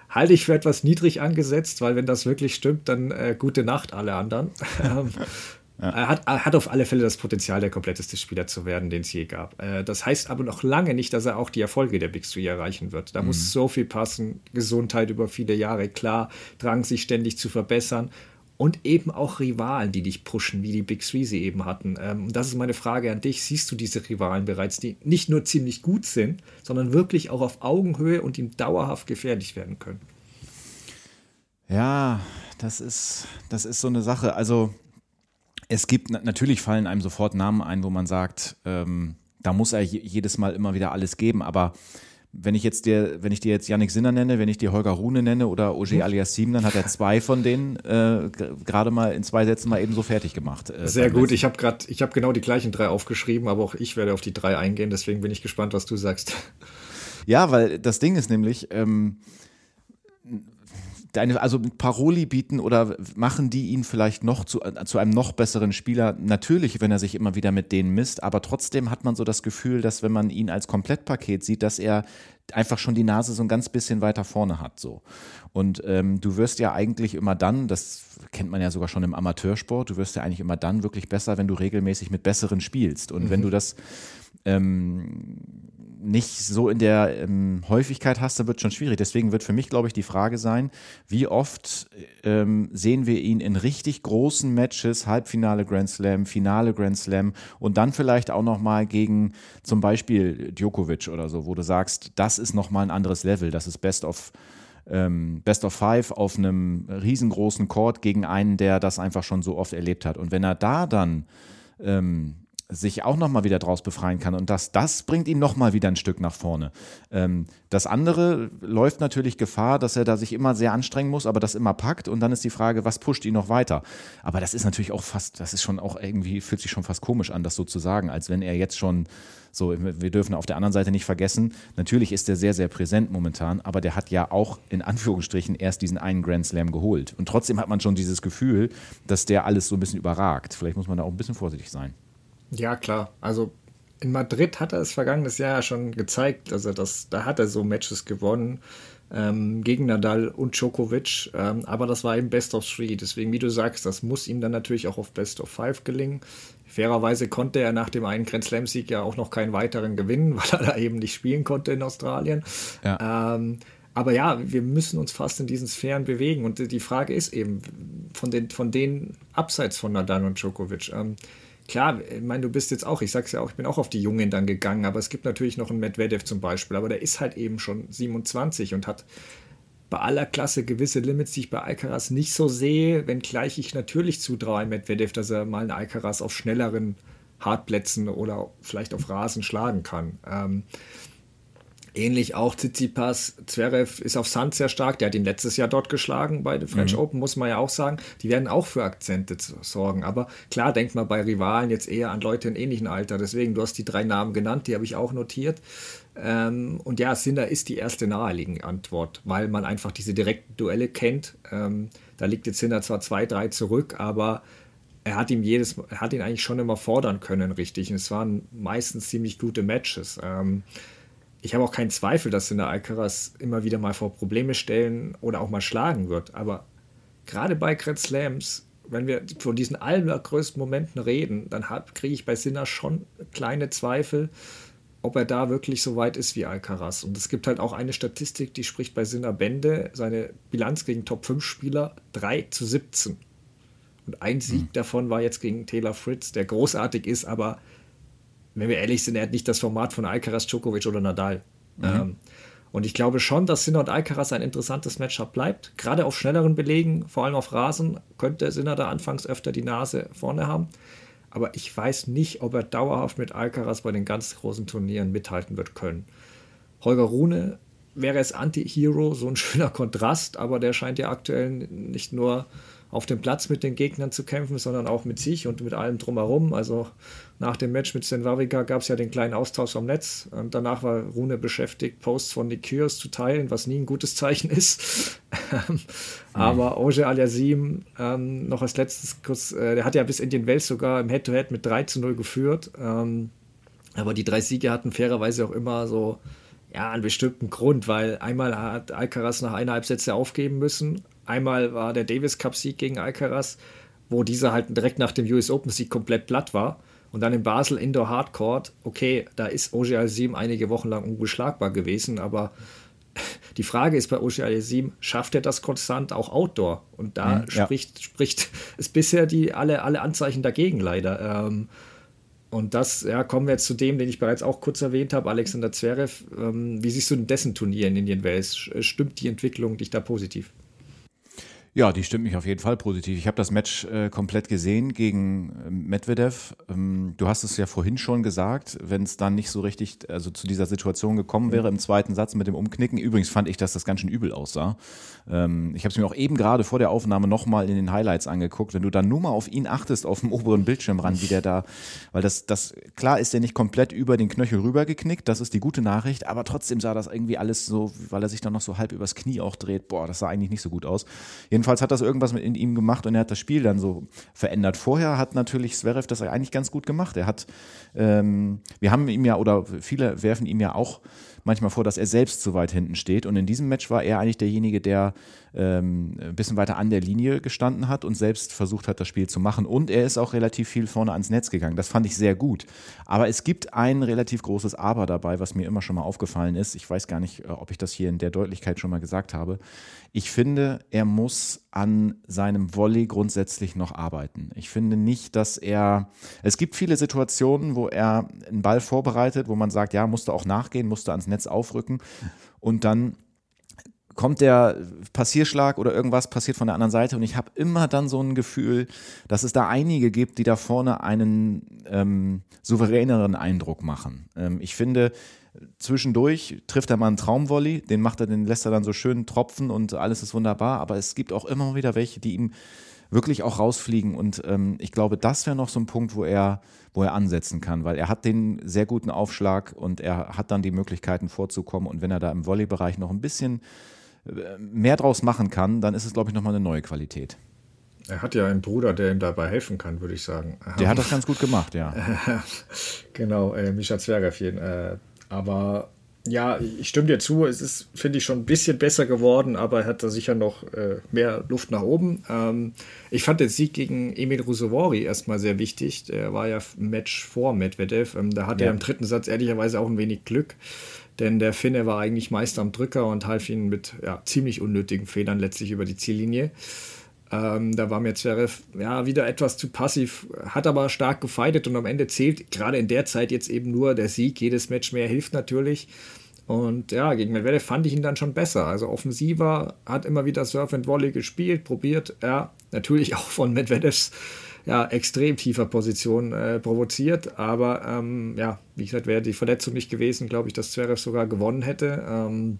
Halte ich für etwas niedrig angesetzt, weil wenn das wirklich stimmt, dann äh, gute Nacht alle anderen. Ja. Er, hat, er hat auf alle Fälle das Potenzial, der kompletteste Spieler zu werden, den es je gab. Äh, das heißt aber noch lange nicht, dass er auch die Erfolge der Big Three erreichen wird. Da mhm. muss so viel passen. Gesundheit über viele Jahre, klar, Drang, sich ständig zu verbessern. Und eben auch Rivalen, die dich pushen, wie die Big Three sie eben hatten. Ähm, das ist meine Frage an dich. Siehst du diese Rivalen bereits, die nicht nur ziemlich gut sind, sondern wirklich auch auf Augenhöhe und ihm dauerhaft gefährlich werden können? Ja, das ist, das ist so eine Sache. Also es gibt, natürlich fallen einem sofort Namen ein, wo man sagt, ähm, da muss er jedes Mal immer wieder alles geben, aber wenn ich jetzt dir, wenn ich dir jetzt Yannick Sinner nenne, wenn ich dir Holger Rune nenne oder Oje mhm. Aliassim, dann hat er zwei von denen äh, gerade mal in zwei Sätzen mal eben so fertig gemacht. Äh, Sehr gut, ich habe gerade, ich habe genau die gleichen drei aufgeschrieben, aber auch ich werde auf die drei eingehen, deswegen bin ich gespannt, was du sagst. Ja, weil das Ding ist nämlich, ähm, deine, also Paroli bieten oder machen die ihn vielleicht noch zu, äh, zu einem noch besseren Spieler? Natürlich, wenn er sich immer wieder mit denen misst, aber trotzdem hat man so das Gefühl, dass wenn man ihn als Komplettpaket sieht, dass er einfach schon die Nase so ein ganz bisschen weiter vorne hat. So. Und ähm, du wirst ja eigentlich immer dann, das kennt man ja sogar schon im Amateursport, du wirst ja eigentlich immer dann wirklich besser, wenn du regelmäßig mit Besseren spielst. Und mhm. wenn du das ähm, nicht so in der ähm, Häufigkeit hast, dann wird es schon schwierig. Deswegen wird für mich, glaube ich, die Frage sein, wie oft ähm, sehen wir ihn in richtig großen Matches, Halbfinale Grand Slam, Finale Grand Slam und dann vielleicht auch nochmal gegen zum Beispiel Djokovic oder so, wo du sagst, das ist nochmal ein anderes Level, das ist Best of ähm, Best of Five auf einem riesengroßen Court gegen einen, der das einfach schon so oft erlebt hat. Und wenn er da dann ähm, sich auch nochmal wieder draus befreien kann. Und das, das bringt ihn nochmal wieder ein Stück nach vorne. Ähm, das andere läuft natürlich Gefahr, dass er da sich immer sehr anstrengen muss, aber das immer packt. Und dann ist die Frage, was pusht ihn noch weiter? Aber das ist natürlich auch fast, das ist schon auch irgendwie, fühlt sich schon fast komisch an, das so zu sagen, als wenn er jetzt schon so, wir dürfen auf der anderen Seite nicht vergessen, natürlich ist er sehr, sehr präsent momentan, aber der hat ja auch in Anführungsstrichen erst diesen einen Grand Slam geholt. Und trotzdem hat man schon dieses Gefühl, dass der alles so ein bisschen überragt. Vielleicht muss man da auch ein bisschen vorsichtig sein. Ja, klar. Also in Madrid hat er es vergangenes Jahr schon gezeigt. Also das, da hat er so Matches gewonnen ähm, gegen Nadal und Djokovic. Ähm, aber das war eben Best of Three. Deswegen, wie du sagst, das muss ihm dann natürlich auch auf Best of Five gelingen. Fairerweise konnte er nach dem einen Grand Slam-Sieg ja auch noch keinen weiteren gewinnen, weil er da eben nicht spielen konnte in Australien. Ja. Ähm, aber ja, wir müssen uns fast in diesen Sphären bewegen. Und die Frage ist eben, von den, von denen abseits von Nadal und Djokovic, ähm, klar, ich meine, du bist jetzt auch, ich sag's ja auch, ich bin auch auf die Jungen dann gegangen, aber es gibt natürlich noch einen Medvedev zum Beispiel, aber der ist halt eben schon 27 und hat bei aller Klasse gewisse Limits, die ich bei Alcaraz nicht so sehe, wenngleich ich natürlich zutraue Medvedev, dass er mal einen Alcaraz auf schnelleren Hartplätzen oder vielleicht auf Rasen schlagen kann. Ähm, Ähnlich auch Tsitsipas, Zverev ist auf Sand sehr stark. Der hat ihn letztes Jahr dort geschlagen bei den French mhm. Open, muss man ja auch sagen. Die werden auch für Akzente sorgen. Aber klar, denkt man bei Rivalen jetzt eher an Leute in ähnlichem Alter. Deswegen, du hast die drei Namen genannt, die habe ich auch notiert. Ähm, und ja, Sinner ist die erste naheliegende Antwort, weil man einfach diese direkten Duelle kennt. Ähm, da liegt jetzt Sinner zwar zwei, drei zurück, aber er hat ihm jedes, er hat ihn eigentlich schon immer fordern können, richtig. Und es waren meistens ziemlich gute Matches. Ähm, ich habe auch keinen Zweifel, dass in der Alcaraz immer wieder mal vor Probleme stellen oder auch mal schlagen wird. Aber gerade bei Grand Slams, wenn wir von diesen allergrößten Momenten reden, dann kriege ich bei Sinner schon kleine Zweifel, ob er da wirklich so weit ist wie Alcaraz. Und es gibt halt auch eine Statistik, die spricht bei Sinner Bände, seine Bilanz gegen Top-5-Spieler 3 zu 17. Und ein Sieg mhm. davon war jetzt gegen Taylor Fritz, der großartig ist, aber wenn wir ehrlich sind, er hat nicht das Format von Alcaraz, Djokovic oder Nadal. Mhm. Ähm, und ich glaube schon, dass Sinner und Alcaraz ein interessantes Matchup bleibt. Gerade auf schnelleren Belegen, vor allem auf Rasen, könnte Sinner da anfangs öfter die Nase vorne haben. Aber ich weiß nicht, ob er dauerhaft mit Alcaraz bei den ganz großen Turnieren mithalten wird können. Holger Rune wäre es Anti-Hero, so ein schöner Kontrast, aber der scheint ja aktuell nicht nur auf dem Platz mit den Gegnern zu kämpfen, sondern auch mit sich und mit allem drumherum. Also nach dem Match mit Sten Wawrinka gab es ja den kleinen Austausch am Netz und danach war Rune beschäftigt, Posts von Nick Kyrgios zu teilen, was nie ein gutes Zeichen ist. Mhm. Aber Oje Aliasim ähm, noch als letztes kurz, äh, der hat ja bis in den Welt sogar im Head-to-Head -Head mit 3 zu 0 geführt. Ähm, aber die drei Siege hatten fairerweise auch immer so ja, einen bestimmten Grund, weil einmal hat Alcaraz nach eineinhalb Sätze aufgeben müssen, Einmal war der Davis Cup-Sieg gegen Alcaraz, wo dieser halt direkt nach dem US Open-Sieg komplett platt war. Und dann in Basel Indoor Hardcourt, okay, da ist Oje Alsim einige Wochen lang unbeschlagbar gewesen, aber die Frage ist bei Oje Alsim, schafft er das konstant auch Outdoor? Und da mhm, spricht, ja. spricht es bisher die, alle, alle Anzeichen dagegen leider. Ähm, und das, ja, kommen wir jetzt zu dem, den ich bereits auch kurz erwähnt habe, Alexander Zverev. Ähm, wie siehst du denn dessen Turnier in Indian Wells? Stimmt die Entwicklung dich da positiv? Ja, die stimmt mich auf jeden Fall positiv. Ich habe das Match äh, komplett gesehen gegen äh, Medvedev. Ähm, du hast es ja vorhin schon gesagt, wenn es dann nicht so richtig, also zu dieser Situation gekommen wäre im zweiten Satz mit dem Umknicken. Übrigens fand ich, dass das ganz schön übel aussah. Ähm, ich habe es mir auch eben gerade vor der Aufnahme nochmal in den Highlights angeguckt. Wenn du dann nur mal auf ihn achtest, auf dem oberen Bildschirmrand, wie der da, weil das, das, klar ist der nicht komplett über den Knöchel rübergeknickt, das ist die gute Nachricht, aber trotzdem sah das irgendwie alles so, weil er sich dann noch so halb übers Knie auch dreht. Boah, das sah eigentlich nicht so gut aus. Jedenfalls Jedenfalls hat das irgendwas mit in ihm gemacht und er hat das Spiel dann so verändert. Vorher hat natürlich Zverev das eigentlich ganz gut gemacht. Er hat, ähm, wir haben ihm ja, oder viele werfen ihm ja auch manchmal vor, dass er selbst zu weit hinten steht. Und in diesem Match war er eigentlich derjenige, der ähm, ein bisschen weiter an der Linie gestanden hat und selbst versucht hat, das Spiel zu machen. Und er ist auch relativ viel vorne ans Netz gegangen. Das fand ich sehr gut. Aber es gibt ein relativ großes Aber dabei, was mir immer schon mal aufgefallen ist. Ich weiß gar nicht, äh, ob ich das hier in der Deutlichkeit schon mal gesagt habe. Ich finde, er muss an seinem Volley grundsätzlich noch arbeiten. Ich finde nicht, dass er. Es gibt viele Situationen, wo er einen Ball vorbereitet, wo man sagt, ja, musste auch nachgehen, musste ans Netz aufrücken und dann kommt der Passierschlag oder irgendwas passiert von der anderen Seite und ich habe immer dann so ein Gefühl, dass es da einige gibt, die da vorne einen ähm, souveräneren Eindruck machen. Ähm, ich finde, zwischendurch trifft er mal einen Traumvolley, den macht er, den lässt er dann so schön tropfen und alles ist wunderbar, aber es gibt auch immer wieder welche, die ihm wirklich auch rausfliegen und ähm, ich glaube, das wäre noch so ein Punkt, wo er, wo er ansetzen kann, weil er hat den sehr guten Aufschlag und er hat dann die Möglichkeiten vorzukommen und wenn er da im Volleybereich noch ein bisschen äh, mehr draus machen kann, dann ist es, glaube ich, nochmal eine neue Qualität. Er hat ja einen Bruder, der ihm dabei helfen kann, würde ich sagen. Der hat das ganz gut gemacht, ja. genau, äh, Mischa Zwergev. Äh, aber ja, ich stimme dir zu, es ist, finde ich, schon ein bisschen besser geworden, aber er hat da sicher noch äh, mehr Luft nach oben. Ähm, ich fand den Sieg gegen Emil Rusovori erstmal sehr wichtig. Der war ja Match vor Medvedev. Ähm, da hatte ja. er im dritten Satz ehrlicherweise auch ein wenig Glück denn der Finne war eigentlich meist am Drücker und half ihnen mit ja, ziemlich unnötigen Fehlern letztlich über die Ziellinie. Ähm, da war mir Zverev ja wieder etwas zu passiv, hat aber stark gefeitet und am Ende zählt gerade in der Zeit jetzt eben nur der Sieg. Jedes Match mehr hilft natürlich. Und ja, gegen Medvedev fand ich ihn dann schon besser. Also offensiver, hat immer wieder Surf and Volley gespielt, probiert. Ja, natürlich auch von Medvedevs ja, extrem tiefer Position äh, provoziert. Aber ähm, ja, wie gesagt, wäre die Verletzung nicht gewesen, glaube ich, dass Zverev sogar gewonnen hätte. Ähm,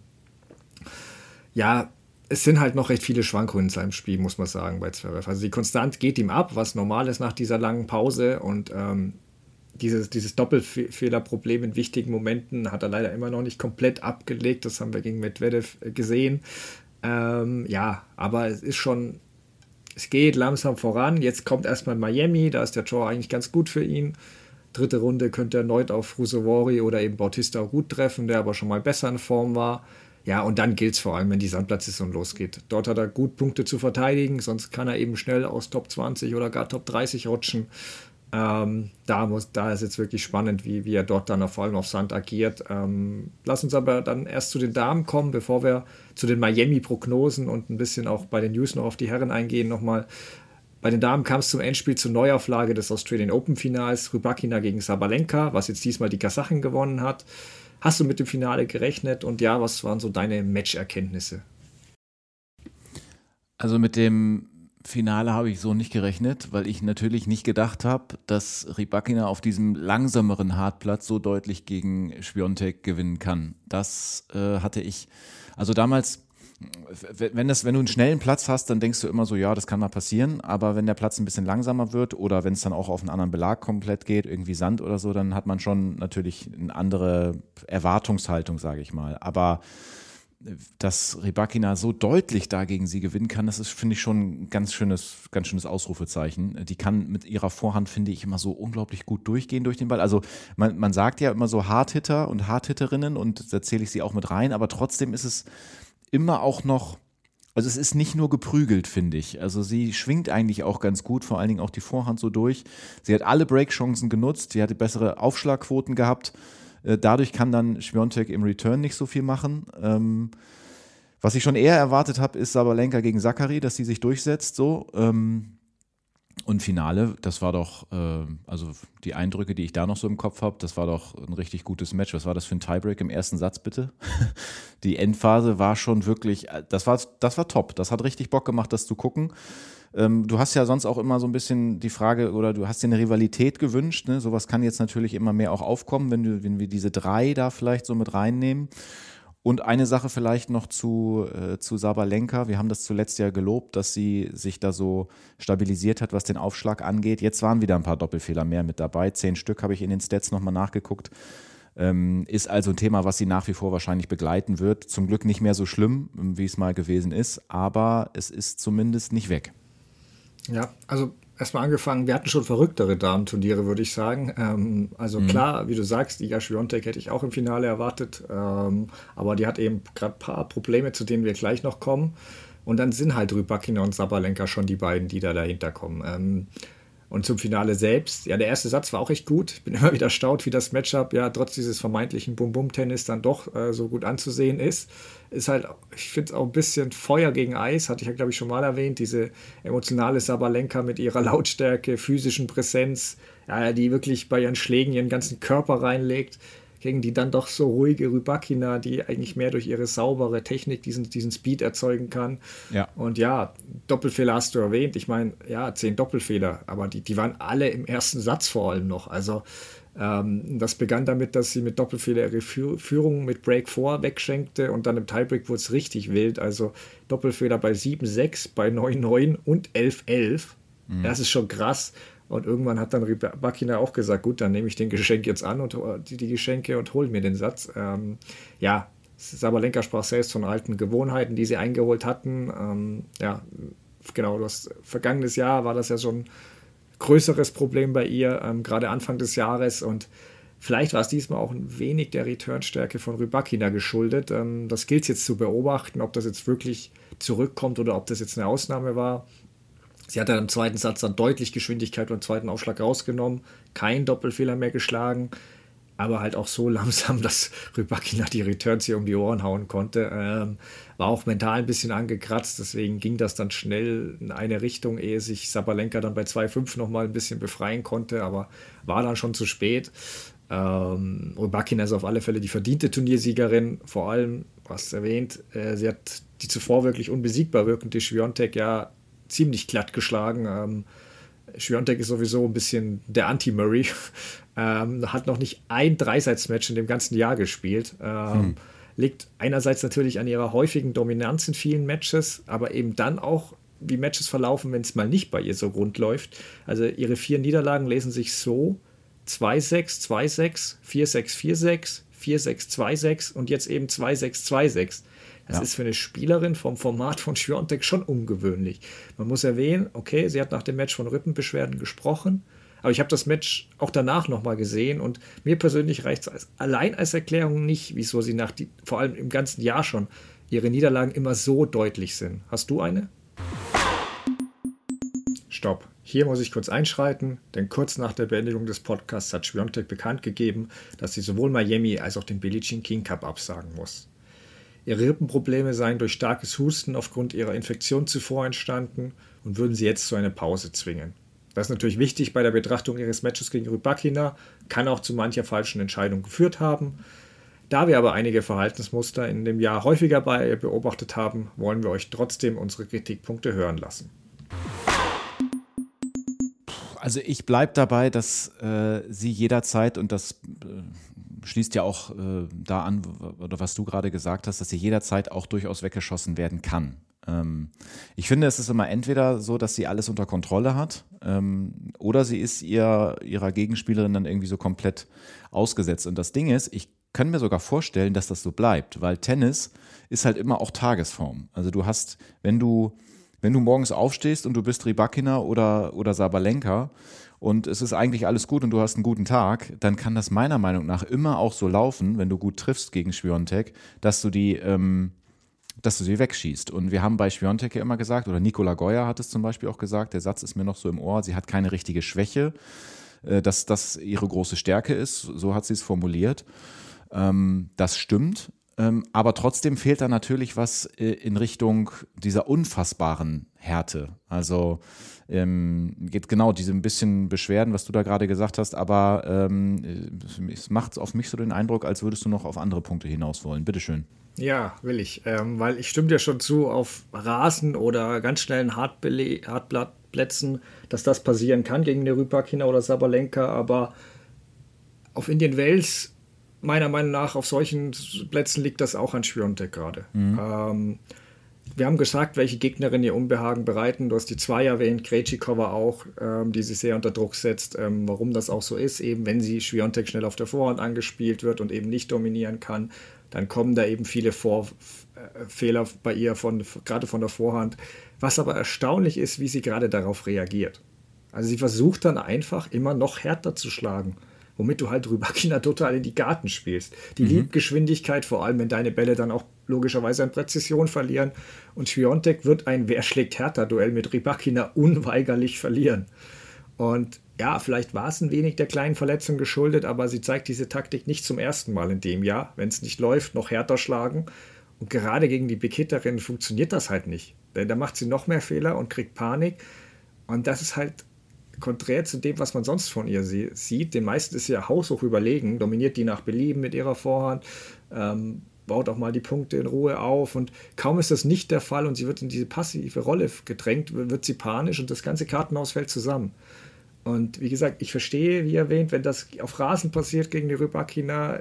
ja, es sind halt noch recht viele Schwankungen in seinem Spiel, muss man sagen, bei Zverev. Also die Konstant geht ihm ab, was normal ist nach dieser langen Pause. Und ähm, dieses, dieses Doppelfehlerproblem in wichtigen Momenten hat er leider immer noch nicht komplett abgelegt. Das haben wir gegen Medvedev äh, gesehen. Ähm, ja, aber es ist schon es geht langsam voran. Jetzt kommt erstmal Miami, da ist der Tor eigentlich ganz gut für ihn. Dritte Runde könnte er erneut auf Rusovori oder eben Bautista gut treffen, der aber schon mal besser in Form war. Ja, und dann gilt es vor allem, wenn die Sandplatzsaison losgeht. Dort hat er gut Punkte zu verteidigen, sonst kann er eben schnell aus Top 20 oder gar Top 30 rutschen. Ähm, da, muss, da ist jetzt wirklich spannend, wie, wie er dort dann vor allem auf Sand agiert. Ähm, lass uns aber dann erst zu den Damen kommen, bevor wir zu den Miami-Prognosen und ein bisschen auch bei den News noch auf die Herren eingehen. Nochmal. Bei den Damen kam es zum Endspiel zur Neuauflage des Australian Open-Finals. Rybakina gegen Sabalenka, was jetzt diesmal die Kasachin gewonnen hat. Hast du mit dem Finale gerechnet? Und ja, was waren so deine Matcherkenntnisse? Also mit dem Finale habe ich so nicht gerechnet, weil ich natürlich nicht gedacht habe, dass Rybakina auf diesem langsameren Hartplatz so deutlich gegen Spiontek gewinnen kann. Das äh, hatte ich, also damals, wenn, das, wenn du einen schnellen Platz hast, dann denkst du immer so, ja, das kann mal passieren, aber wenn der Platz ein bisschen langsamer wird oder wenn es dann auch auf einen anderen Belag komplett geht, irgendwie Sand oder so, dann hat man schon natürlich eine andere Erwartungshaltung, sage ich mal. Aber dass Rebakina so deutlich dagegen sie gewinnen kann, das ist, finde ich, schon ein ganz schönes, ganz schönes Ausrufezeichen. Die kann mit ihrer Vorhand, finde ich, immer so unglaublich gut durchgehen durch den Ball. Also man, man sagt ja immer so Hardhitter und Hardhitterinnen und da zähle ich sie auch mit rein, aber trotzdem ist es immer auch noch, also es ist nicht nur geprügelt, finde ich. Also sie schwingt eigentlich auch ganz gut, vor allen Dingen auch die Vorhand so durch. Sie hat alle Breakchancen genutzt, sie hatte bessere Aufschlagquoten gehabt. Äh, dadurch kann dann Schwiontek im Return nicht so viel machen. Ähm, was ich schon eher erwartet habe, ist Sabalenka gegen Zachary, dass sie sich durchsetzt. So. Ähm, Und Finale, das war doch, äh, also die Eindrücke, die ich da noch so im Kopf habe, das war doch ein richtig gutes Match. Was war das für ein Tiebreak im ersten Satz, bitte? die Endphase war schon wirklich, äh, das war, das war top. Das hat richtig Bock gemacht, das zu gucken. Ähm, du hast ja sonst auch immer so ein bisschen die Frage, oder du hast dir eine Rivalität gewünscht. Ne? Sowas kann jetzt natürlich immer mehr auch aufkommen, wenn, du, wenn wir diese drei da vielleicht so mit reinnehmen. Und eine Sache vielleicht noch zu, äh, zu Sabalenka. Wir haben das zuletzt ja gelobt, dass sie sich da so stabilisiert hat, was den Aufschlag angeht. Jetzt waren wieder ein paar Doppelfehler mehr mit dabei. Zehn Stück habe ich in den Stats nochmal nachgeguckt. Ähm, ist also ein Thema, was sie nach wie vor wahrscheinlich begleiten wird. Zum Glück nicht mehr so schlimm, wie es mal gewesen ist, aber es ist zumindest nicht weg. Ja, also erstmal angefangen, wir hatten schon verrücktere Damenturniere, würde ich sagen. Ähm, also mhm. klar, wie du sagst, Iga Świątek hätte ich auch im Finale erwartet, ähm, aber die hat eben gerade ein paar Probleme, zu denen wir gleich noch kommen. Und dann sind halt Rybakina und Sabalenka schon die beiden, die da dahinter kommen. Ähm, und zum Finale selbst, ja, der erste Satz war auch echt gut. Ich bin immer wieder erstaunt, wie das Matchup ja trotz dieses vermeintlichen Bum-Bum-Tennis dann doch äh, so gut anzusehen ist. Ist halt, ich finde es auch ein bisschen Feuer gegen Eis, hatte ich ja, glaube ich, schon mal erwähnt. Diese emotionale Sabalenka mit ihrer Lautstärke, physischen Präsenz, ja, die wirklich bei ihren Schlägen ihren ganzen Körper reinlegt gegen die dann doch so ruhige Rybakina, die eigentlich mehr durch ihre saubere Technik diesen, diesen Speed erzeugen kann. Ja. Und ja, Doppelfehler hast du erwähnt. Ich meine, ja, zehn Doppelfehler, aber die, die waren alle im ersten Satz vor allem noch. Also ähm, das begann damit, dass sie mit Doppelfehler ihre Führung mit Break 4 wegschenkte und dann im Tiebreak wurde es richtig wild. Also Doppelfehler bei 7-6, bei 9-9 und 11-11. Mhm. Das ist schon krass. Und irgendwann hat dann Rybakina auch gesagt, gut, dann nehme ich den Geschenk jetzt an und die, die Geschenke und hole mir den Satz. Ähm, ja, Sabalenka sprach selbst von alten Gewohnheiten, die sie eingeholt hatten. Ähm, ja, genau, das vergangenes Jahr war das ja schon ein größeres Problem bei ihr, ähm, gerade Anfang des Jahres und Vielleicht war es diesmal auch ein wenig der Returnstärke von Rybakina geschuldet. Ähm, das gilt es jetzt zu beobachten, ob das jetzt wirklich zurückkommt oder ob das jetzt eine Ausnahme war. Sie hat dann im zweiten Satz dann deutlich Geschwindigkeit beim zweiten Aufschlag rausgenommen, kein Doppelfehler mehr geschlagen, aber halt auch so langsam, dass Rybakina die Returns hier um die Ohren hauen konnte. Ähm, war auch mental ein bisschen angekratzt, deswegen ging das dann schnell in eine Richtung, ehe sich Sabalenka dann bei 2-5 nochmal ein bisschen befreien konnte, aber war dann schon zu spät. Ähm, Rybakina ist auf alle Fälle die verdiente Turniersiegerin, vor allem, was erwähnt, äh, sie hat die zuvor wirklich unbesiegbar wirkende Schwiontek ja ziemlich glatt geschlagen. Ähm, Schwiontek ist sowieso ein bisschen der Anti-Murray. Ähm, hat noch nicht ein Dreiseits-Match in dem ganzen Jahr gespielt. Ähm, hm. Liegt einerseits natürlich an ihrer häufigen Dominanz in vielen Matches, aber eben dann auch, wie Matches verlaufen, wenn es mal nicht bei ihr so rund läuft. Also ihre vier Niederlagen lesen sich so: 2-6, 2-6, 4-6, 4-6, 4-6, 2-6 und jetzt eben 2-6, 2-6. Das ja. ist für eine Spielerin vom Format von Schwiontek schon ungewöhnlich. Man muss erwähnen, okay, sie hat nach dem Match von Rippenbeschwerden gesprochen, aber ich habe das Match auch danach nochmal gesehen und mir persönlich reicht es allein als Erklärung nicht, wieso sie nach die, vor allem im ganzen Jahr schon ihre Niederlagen immer so deutlich sind. Hast du eine? Stopp. Hier muss ich kurz einschreiten, denn kurz nach der Beendigung des Podcasts hat Schwiontek bekannt gegeben, dass sie sowohl Miami als auch den Billie Jean King Cup absagen muss. Ihre Rippenprobleme seien durch starkes Husten aufgrund ihrer Infektion zuvor entstanden und würden sie jetzt zu einer Pause zwingen. Das ist natürlich wichtig bei der Betrachtung ihres Matches gegen Rybakina, kann auch zu mancher falschen Entscheidung geführt haben. Da wir aber einige Verhaltensmuster in dem Jahr häufiger bei ihr beobachtet haben, wollen wir euch trotzdem unsere Kritikpunkte hören lassen. Also ich bleibe dabei, dass äh, sie jederzeit, und das äh, schließt ja auch äh, da an, oder was du gerade gesagt hast, dass sie jederzeit auch durchaus weggeschossen werden kann. Ähm, ich finde, es ist immer entweder so, dass sie alles unter Kontrolle hat, ähm, oder sie ist ihr, ihrer Gegenspielerin dann irgendwie so komplett ausgesetzt. Und das Ding ist, ich kann mir sogar vorstellen, dass das so bleibt, weil Tennis ist halt immer auch Tagesform. Also du hast, wenn du, wenn du morgens aufstehst und du bist Rybakina oder, oder Sabalenka und es ist eigentlich alles gut und du hast einen guten Tag, dann kann das meiner Meinung nach immer auch so laufen, wenn du gut triffst gegen Schwiontek, dass du die, ähm, dass du sie wegschießt. Und wir haben bei Schwiontek ja immer gesagt, oder Nicola Goya hat es zum Beispiel auch gesagt, der Satz ist mir noch so im Ohr, sie hat keine richtige Schwäche, äh, dass das ihre große Stärke ist, so hat sie es formuliert. Ähm, das stimmt. Ähm, aber trotzdem fehlt da natürlich was äh, in Richtung dieser unfassbaren Härte. Also ähm, geht genau diese ein bisschen Beschwerden, was du da gerade gesagt hast, aber ähm, es macht auf mich so den Eindruck, als würdest du noch auf andere Punkte hinaus wollen. Bitteschön. Ja, will ich. Ähm, weil ich stimme dir schon zu, auf Rasen oder ganz schnellen Hartbele Hartblattplätzen, dass das passieren kann gegen eine Rybakina oder Sabalenka, aber auf Indian Wells meiner Meinung nach auf solchen Plätzen liegt das auch an Schwiontek gerade. Mhm. Ähm, wir haben gesagt, welche Gegnerin ihr Unbehagen bereiten. Du hast die zwei erwähnt, Krejcikova auch, ähm, die sich sehr unter Druck setzt. Ähm, warum das auch so ist, eben wenn sie Schwiontek schnell auf der Vorhand angespielt wird und eben nicht dominieren kann, dann kommen da eben viele Vor äh, Fehler bei ihr, von, gerade von der Vorhand. Was aber erstaunlich ist, wie sie gerade darauf reagiert. Also sie versucht dann einfach immer noch härter zu schlagen womit du halt Rybakina total in die Garten spielst. Die mhm. liebt Geschwindigkeit, vor allem wenn deine Bälle dann auch logischerweise an Präzision verlieren. Und Schwiontek wird ein Wer schlägt härter Duell mit Rybakina unweigerlich verlieren. Und ja, vielleicht war es ein wenig der kleinen Verletzung geschuldet, aber sie zeigt diese Taktik nicht zum ersten Mal in dem Jahr. Wenn es nicht läuft, noch härter schlagen. Und gerade gegen die Bekitterin funktioniert das halt nicht. Denn da macht sie noch mehr Fehler und kriegt Panik. Und das ist halt konträr zu dem, was man sonst von ihr sieht. Den meisten ist sie ja haushoch überlegen, dominiert die nach Belieben mit ihrer Vorhand, ähm, baut auch mal die Punkte in Ruhe auf und kaum ist das nicht der Fall und sie wird in diese passive Rolle gedrängt, wird sie panisch und das ganze Kartenhaus fällt zusammen. Und wie gesagt, ich verstehe, wie erwähnt, wenn das auf Rasen passiert gegen die Rybakina,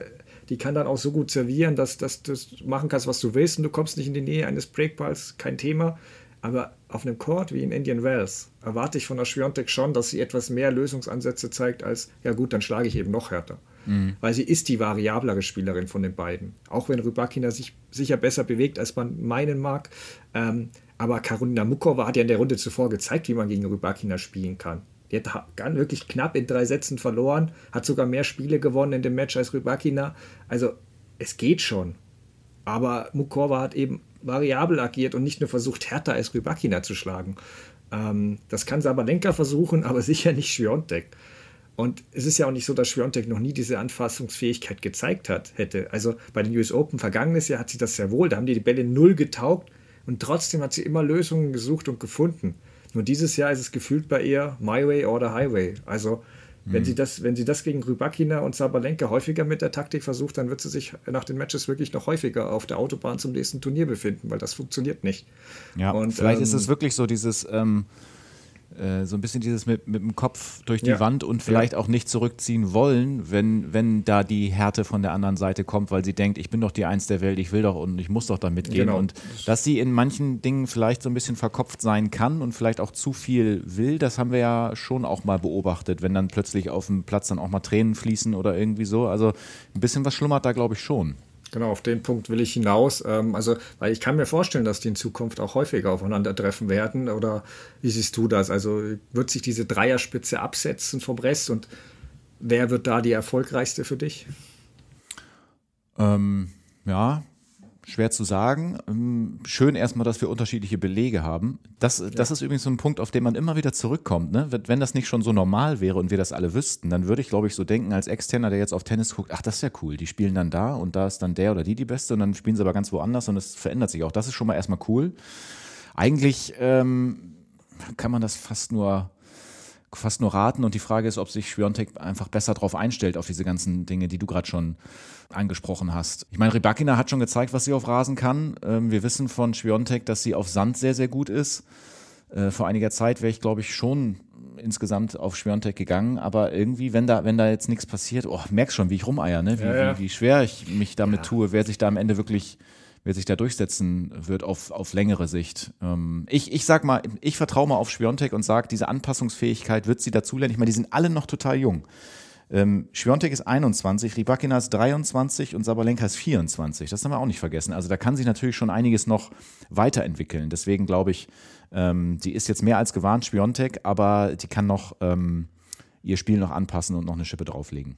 die kann dann auch so gut servieren, dass, dass du machen kannst, was du willst und du kommst nicht in die Nähe eines Breakballs, kein Thema. Aber auf einem Court wie in Indian Wells erwarte ich von der Schwiontek schon, dass sie etwas mehr Lösungsansätze zeigt als, ja gut, dann schlage ich eben noch härter. Mhm. Weil sie ist die variablere Spielerin von den beiden. Auch wenn Rybakina sich sicher besser bewegt, als man meinen mag. Ähm, aber Karolina Mukova hat ja in der Runde zuvor gezeigt, wie man gegen Rybakina spielen kann. Die hat wirklich knapp in drei Sätzen verloren, hat sogar mehr Spiele gewonnen in dem Match als Rybakina. Also es geht schon. Aber Mukova hat eben variabel agiert und nicht nur versucht, härter als Rybakina zu schlagen. Ähm, das kann Sabalenka versuchen, aber sicher nicht Schwiontek. Und es ist ja auch nicht so, dass Schwiontek noch nie diese Anfassungsfähigkeit gezeigt hat, hätte. Also bei den US Open vergangenes Jahr hat sie das sehr wohl. Da haben die die Bälle null getaugt und trotzdem hat sie immer Lösungen gesucht und gefunden. Nur dieses Jahr ist es gefühlt bei ihr My Way or the Highway. Also wenn, sie mhm. das, wenn sie das gegen Rybakina und Sabalenka häufiger mit der Taktik versucht, dann wird sie sich nach den Matches wirklich noch häufiger auf der Autobahn zum nächsten Turnier befinden, weil das funktioniert nicht. Ja, und vielleicht ähm, ist es wirklich so dieses. Ähm äh, so ein bisschen dieses mit, mit dem Kopf durch die ja. Wand und vielleicht ja. auch nicht zurückziehen wollen, wenn, wenn da die Härte von der anderen Seite kommt, weil sie denkt, ich bin doch die Eins der Welt, ich will doch und ich muss doch da mitgehen. Genau. Und dass sie in manchen Dingen vielleicht so ein bisschen verkopft sein kann und vielleicht auch zu viel will, das haben wir ja schon auch mal beobachtet, wenn dann plötzlich auf dem Platz dann auch mal Tränen fließen oder irgendwie so. Also ein bisschen was schlummert da, glaube ich, schon. Genau, auf den Punkt will ich hinaus. Ähm, also, weil ich kann mir vorstellen, dass die in Zukunft auch häufiger aufeinandertreffen werden. Oder wie siehst du das? Also wird sich diese Dreierspitze absetzen vom Rest und wer wird da die erfolgreichste für dich? Ähm, ja, Schwer zu sagen. Ähm, schön erstmal, dass wir unterschiedliche Belege haben. Das, ja. das ist übrigens so ein Punkt, auf den man immer wieder zurückkommt. Ne? Wenn das nicht schon so normal wäre und wir das alle wüssten, dann würde ich, glaube ich, so denken als Externer, der jetzt auf Tennis guckt, ach, das ist ja cool. Die spielen dann da und da ist dann der oder die die Beste und dann spielen sie aber ganz woanders und es verändert sich auch. Das ist schon mal erstmal cool. Eigentlich ähm, kann man das fast nur fast nur raten und die Frage ist, ob sich Schwiontek einfach besser darauf einstellt, auf diese ganzen Dinge, die du gerade schon angesprochen hast. Ich meine, Rybakina hat schon gezeigt, was sie auf Rasen kann. Ähm, wir wissen von Schwiontek, dass sie auf Sand sehr, sehr gut ist. Äh, vor einiger Zeit wäre ich, glaube ich, schon insgesamt auf Schwiontek gegangen, aber irgendwie, wenn da, wenn da jetzt nichts passiert, oh, merkst schon, wie ich rumeier, ne? wie, ja, ja. Wie, wie, schwer ich mich damit ja. tue, wer sich da am Ende wirklich wer sich da durchsetzen wird auf, auf längere Sicht. Ähm, ich, ich sag mal, ich vertraue mal auf Schwiontek und sage, diese Anpassungsfähigkeit wird sie dazulernen. Ich meine, die sind alle noch total jung. Ähm, Schwiontek ist 21, Rybakina ist 23 und Sabalenka ist 24. Das haben wir auch nicht vergessen. Also da kann sich natürlich schon einiges noch weiterentwickeln. Deswegen glaube ich, ähm, die ist jetzt mehr als gewarnt, Schwiontek, aber die kann noch ähm, ihr Spiel noch anpassen und noch eine Schippe drauflegen.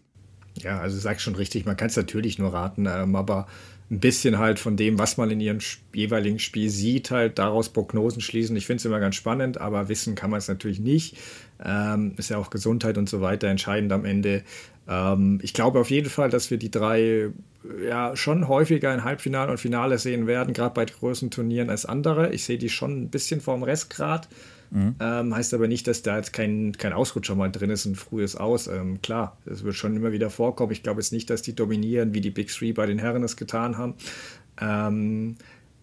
Ja, also sag schon richtig, man kann es natürlich nur raten, ähm, aber ein bisschen halt von dem, was man in ihrem jeweiligen Spiel sieht, halt daraus Prognosen schließen. Ich finde es immer ganz spannend, aber wissen kann man es natürlich nicht. Ähm, ist ja auch Gesundheit und so weiter entscheidend am Ende. Ähm, ich glaube auf jeden Fall, dass wir die drei ja schon häufiger in Halbfinale und Finale sehen werden, gerade bei großen Turnieren als andere. Ich sehe die schon ein bisschen vorm Restgrad. Mhm. Ähm, heißt aber nicht, dass da jetzt kein, kein Ausrutscher mal drin ist, ein frühes Aus. Ähm, klar, das wird schon immer wieder vorkommen. Ich glaube jetzt nicht, dass die dominieren, wie die Big Three bei den Herren es getan haben. Ähm,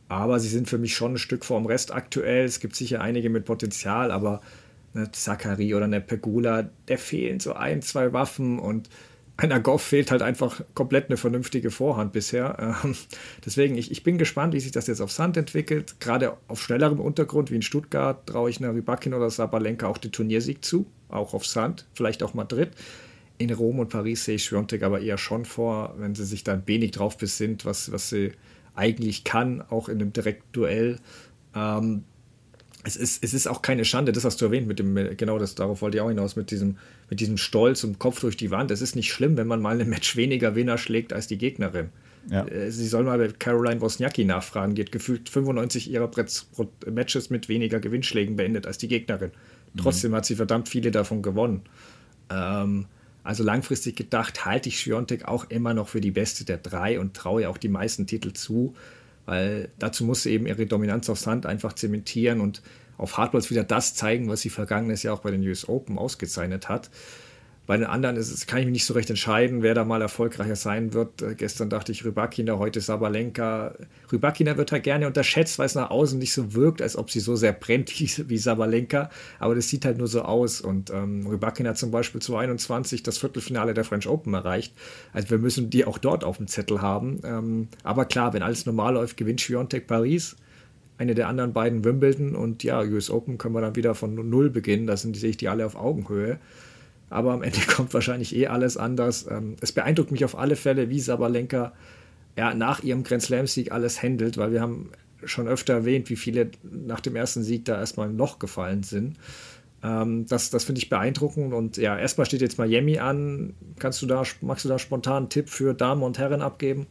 aber sie sind für mich schon ein Stück vorm Rest aktuell. Es gibt sicher einige mit Potenzial, aber eine Zachary oder eine Pegula, der fehlen so ein, zwei Waffen und einer Goff fehlt halt einfach komplett eine vernünftige Vorhand bisher. Ähm, deswegen, ich, ich bin gespannt, wie sich das jetzt auf Sand entwickelt. Gerade auf schnellerem Untergrund wie in Stuttgart traue ich einer Rybakin oder Sabalenka auch den Turniersieg zu, auch auf Sand, vielleicht auch Madrid. In Rom und Paris sehe ich Schwiontek aber eher schon vor, wenn sie sich dann wenig drauf besinnt, was, was sie eigentlich kann, auch in einem Direktduell. Ähm, es ist, es ist auch keine Schande, das hast du erwähnt, mit dem, genau das, darauf wollte ich auch hinaus, mit diesem, mit diesem Stolz und Kopf durch die Wand. Es ist nicht schlimm, wenn man mal ein Match weniger Winner schlägt als die Gegnerin. Ja. Äh, sie soll mal bei Caroline Wozniacki nachfragen, die hat gefühlt 95 ihrer Matches mit weniger Gewinnschlägen beendet als die Gegnerin. Mhm. Trotzdem hat sie verdammt viele davon gewonnen. Ähm, also langfristig gedacht halte ich Schwiontek auch immer noch für die beste der drei und traue ihr auch die meisten Titel zu weil dazu muss sie eben ihre Dominanz auf Sand einfach zementieren und auf Hardballs wieder das zeigen, was sie vergangenes Jahr auch bei den US Open ausgezeichnet hat. Bei den anderen ist, kann ich mich nicht so recht entscheiden, wer da mal erfolgreicher sein wird. Äh, gestern dachte ich Rybakina, heute Sabalenka. Rybakina wird halt gerne unterschätzt, weil es nach außen nicht so wirkt, als ob sie so sehr brennt wie, wie Sabalenka. Aber das sieht halt nur so aus. Und ähm, Rybakina zum Beispiel zu 21 das Viertelfinale der French Open erreicht. Also wir müssen die auch dort auf dem Zettel haben. Ähm, aber klar, wenn alles normal läuft, gewinnt Schwiontek Paris eine der anderen beiden Wimbledon und ja, US Open können wir dann wieder von Null beginnen. Da sind, sehe ich die alle auf Augenhöhe. Aber am Ende kommt wahrscheinlich eh alles anders. Ähm, es beeindruckt mich auf alle Fälle, wie Sabalenka ja, nach ihrem Grand Slam-Sieg alles handelt, weil wir haben schon öfter erwähnt, wie viele nach dem ersten Sieg da erstmal ein Loch gefallen sind. Ähm, das das finde ich beeindruckend. Und ja, erstmal steht jetzt Miami an. Kannst du da, magst du da spontan einen Tipp für Damen und Herren abgeben?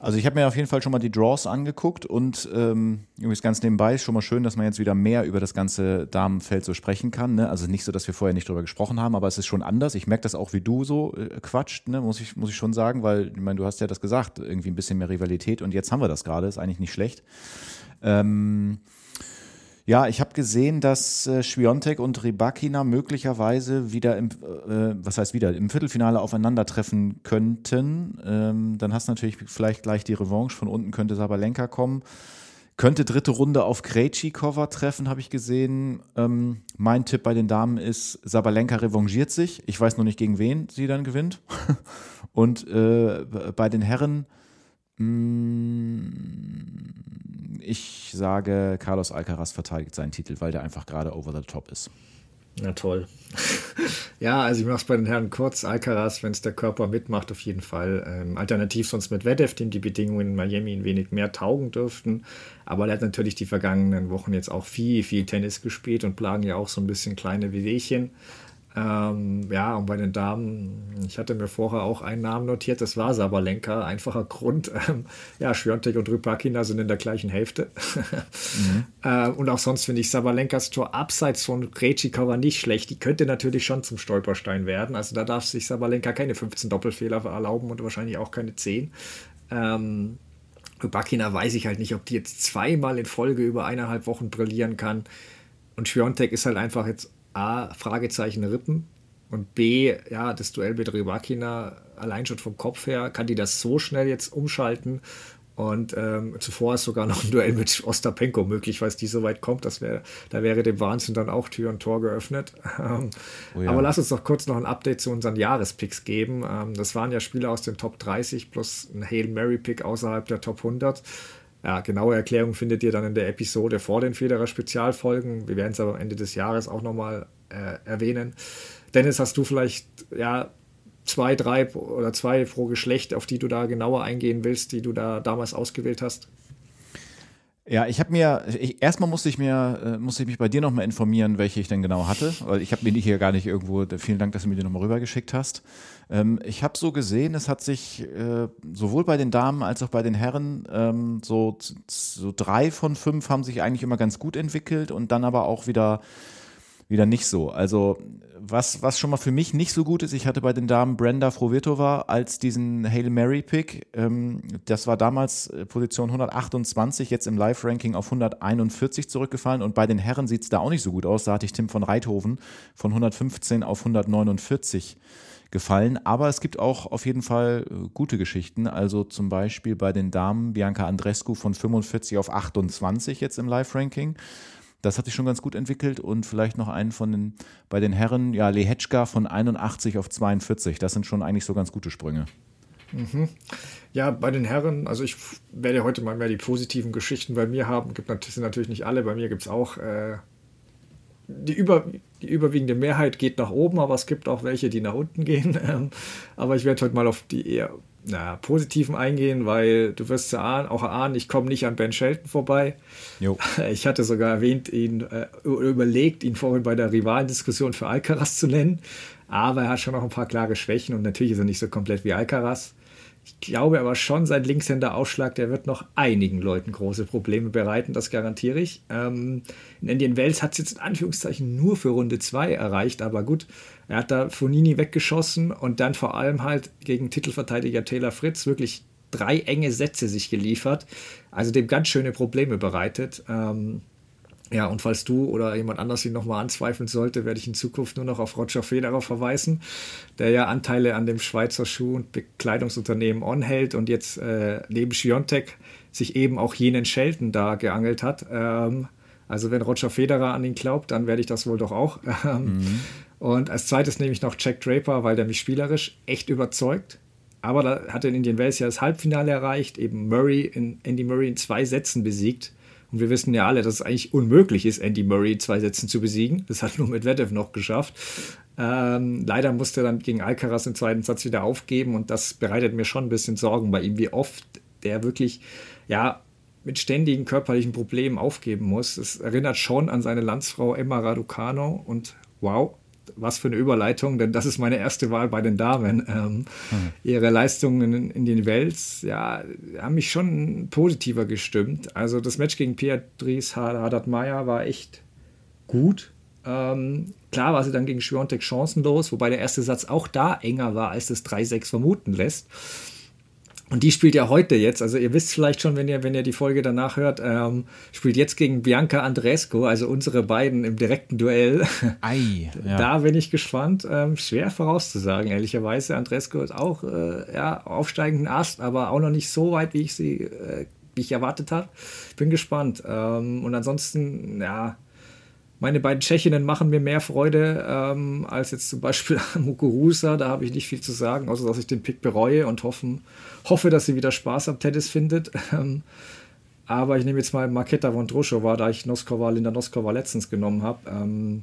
Also ich habe mir auf jeden Fall schon mal die Draws angeguckt und ähm, übrigens ganz nebenbei ist schon mal schön, dass man jetzt wieder mehr über das ganze Damenfeld so sprechen kann. Ne? Also nicht so, dass wir vorher nicht drüber gesprochen haben, aber es ist schon anders. Ich merke das auch, wie du so äh, quatscht, ne? muss, ich, muss ich schon sagen, weil ich meine, du hast ja das gesagt, irgendwie ein bisschen mehr Rivalität und jetzt haben wir das gerade, ist eigentlich nicht schlecht. Ähm, ja, ich habe gesehen, dass äh, Schwiontek und Rybakina möglicherweise wieder im, äh, was heißt wieder, im Viertelfinale aufeinandertreffen könnten. Ähm, dann hast du natürlich vielleicht gleich die Revanche. Von unten könnte Sabalenka kommen. Könnte dritte Runde auf Krejcikova treffen, habe ich gesehen. Ähm, mein Tipp bei den Damen ist, Sabalenka revanchiert sich. Ich weiß noch nicht, gegen wen sie dann gewinnt. und äh, bei den Herren ich sage, Carlos Alcaraz verteidigt seinen Titel, weil der einfach gerade over the top ist. Na toll. ja, also ich mache es bei den Herren kurz. Alcaraz, wenn es der Körper mitmacht, auf jeden Fall. Ähm, alternativ sonst mit Wedev, dem die Bedingungen in Miami ein wenig mehr taugen dürften. Aber er hat natürlich die vergangenen Wochen jetzt auch viel, viel Tennis gespielt und plagen ja auch so ein bisschen kleine Wehwehchen. Ähm, ja, und bei den Damen, ich hatte mir vorher auch einen Namen notiert, das war Sabalenka. Einfacher Grund, ähm, ja, Schwiontek und Rybakina sind in der gleichen Hälfte. mhm. äh, und auch sonst finde ich Sabalenkas Tor abseits von Krejcikova nicht schlecht. Die könnte natürlich schon zum Stolperstein werden. Also da darf sich Sabalenka keine 15 Doppelfehler erlauben und wahrscheinlich auch keine 10. Ähm, Rybakina weiß ich halt nicht, ob die jetzt zweimal in Folge über eineinhalb Wochen brillieren kann. Und Schwiontek ist halt einfach jetzt A, Fragezeichen Rippen und B, ja, das Duell mit Rybakina allein schon vom Kopf her, kann die das so schnell jetzt umschalten? Und ähm, zuvor ist sogar noch ein Duell mit Ostapenko möglich, falls die so weit kommt. Das wär, da wäre dem Wahnsinn dann auch Tür und Tor geöffnet. Ähm, oh ja. Aber lass uns doch kurz noch ein Update zu unseren Jahrespicks geben. Ähm, das waren ja Spieler aus den Top 30 plus ein Hail Mary Pick außerhalb der Top 100. Ja, genaue Erklärung findet ihr dann in der Episode vor den Federer Spezialfolgen. Wir werden es aber am Ende des Jahres auch nochmal äh, erwähnen. Dennis, hast du vielleicht ja zwei, drei oder zwei pro Geschlecht, auf die du da genauer eingehen willst, die du da damals ausgewählt hast? Ja, ich habe mir, ich, erstmal musste ich mir, äh, musste ich mich bei dir nochmal informieren, welche ich denn genau hatte, weil ich habe mir die hier gar nicht irgendwo, vielen Dank, dass du mir die nochmal rübergeschickt hast. Ähm, ich habe so gesehen, es hat sich äh, sowohl bei den Damen als auch bei den Herren ähm, so, so drei von fünf haben sich eigentlich immer ganz gut entwickelt und dann aber auch wieder wieder nicht so. Also was, was schon mal für mich nicht so gut ist, ich hatte bei den Damen Brenda Frovirtova als diesen Hail Mary Pick. Ähm, das war damals äh, Position 128, jetzt im Live-Ranking auf 141 zurückgefallen und bei den Herren sieht es da auch nicht so gut aus. Da hatte ich Tim von Reithoven von 115 auf 149 gefallen. Aber es gibt auch auf jeden Fall äh, gute Geschichten. Also zum Beispiel bei den Damen Bianca Andrescu von 45 auf 28 jetzt im Live-Ranking. Das hat sich schon ganz gut entwickelt und vielleicht noch einen von den, bei den Herren, ja, Lehetschka von 81 auf 42. Das sind schon eigentlich so ganz gute Sprünge. Mhm. Ja, bei den Herren, also ich werde heute mal mehr die positiven Geschichten bei mir haben. Gibt, sind natürlich nicht alle, bei mir gibt es auch. Äh, die, über, die überwiegende Mehrheit geht nach oben, aber es gibt auch welche, die nach unten gehen. Ähm, aber ich werde heute mal auf die eher na, positiven eingehen, weil du wirst ja auch erahnen, ich komme nicht an Ben Shelton vorbei. Jo. Ich hatte sogar erwähnt, ihn äh, überlegt, ihn vorhin bei der Rivalendiskussion für Alcaraz zu nennen, aber er hat schon noch ein paar klare Schwächen und natürlich ist er nicht so komplett wie Alcaraz. Ich glaube aber schon, sein Linkshänder-Ausschlag, der wird noch einigen Leuten große Probleme bereiten, das garantiere ich. Ähm, in Indian Wells hat es jetzt in Anführungszeichen nur für Runde 2 erreicht, aber gut, er hat da Fonini weggeschossen und dann vor allem halt gegen Titelverteidiger Taylor Fritz wirklich drei enge Sätze sich geliefert, also dem ganz schöne Probleme bereitet. Ähm, ja, und falls du oder jemand anders ihn nochmal anzweifeln sollte, werde ich in Zukunft nur noch auf Roger Federer verweisen, der ja Anteile an dem Schweizer Schuh- und Bekleidungsunternehmen On hält und jetzt äh, neben Schiontek sich eben auch jenen Shelton da geangelt hat. Ähm, also wenn Roger Federer an ihn glaubt, dann werde ich das wohl doch auch. Ähm, mhm. Und als zweites nehme ich noch Jack Draper, weil der mich spielerisch echt überzeugt. Aber da hat er in Indian Wells ja das Halbfinale erreicht, eben Murray in, Andy Murray in zwei Sätzen besiegt. Und wir wissen ja alle, dass es eigentlich unmöglich ist, Andy Murray in zwei Sätzen zu besiegen. Das hat nur Medvedev noch geschafft. Ähm, leider musste er dann gegen Alcaraz im zweiten Satz wieder aufgeben und das bereitet mir schon ein bisschen Sorgen bei ihm, wie oft der wirklich, ja, mit ständigen körperlichen Problemen aufgeben muss. Es erinnert schon an seine Landsfrau Emma Raducano und wow, was für eine Überleitung, denn das ist meine erste Wahl bei den Damen. Ähm, mhm. Ihre Leistungen in, in, den Welts ja, haben mich schon positiver gestimmt. Also das Match gegen Beatrice Haddad-Meyer war echt gut. Ähm, klar war sie dann gegen Schwiontek chancenlos, wobei der erste Satz auch da enger war, als das 3-6 vermuten lässt. Und die spielt ja heute jetzt, also ihr wisst vielleicht schon, wenn ihr, wenn ihr die Folge danach hört, ähm, spielt jetzt gegen Bianca Andresco, also unsere beiden im direkten Duell. Ei, ja. Da bin ich gespannt. Ähm, schwer vorauszusagen, ehrlicherweise. Andresco ist auch äh, ja, aufsteigenden Ast, aber auch noch nicht so weit, wie ich sie, äh, wie ich erwartet habe. Bin gespannt. Ähm, und ansonsten, ja, meine beiden Tschechinnen machen mir mehr Freude ähm, als jetzt zum Beispiel Mukurusa. Da habe ich nicht viel zu sagen, außer dass ich den Pick bereue und hoffen, hoffe, dass sie wieder Spaß am Tennis findet. Ähm, aber ich nehme jetzt mal Marketa Vondrushova, da ich Noskova, Linda Noskova letztens genommen habe. Ähm,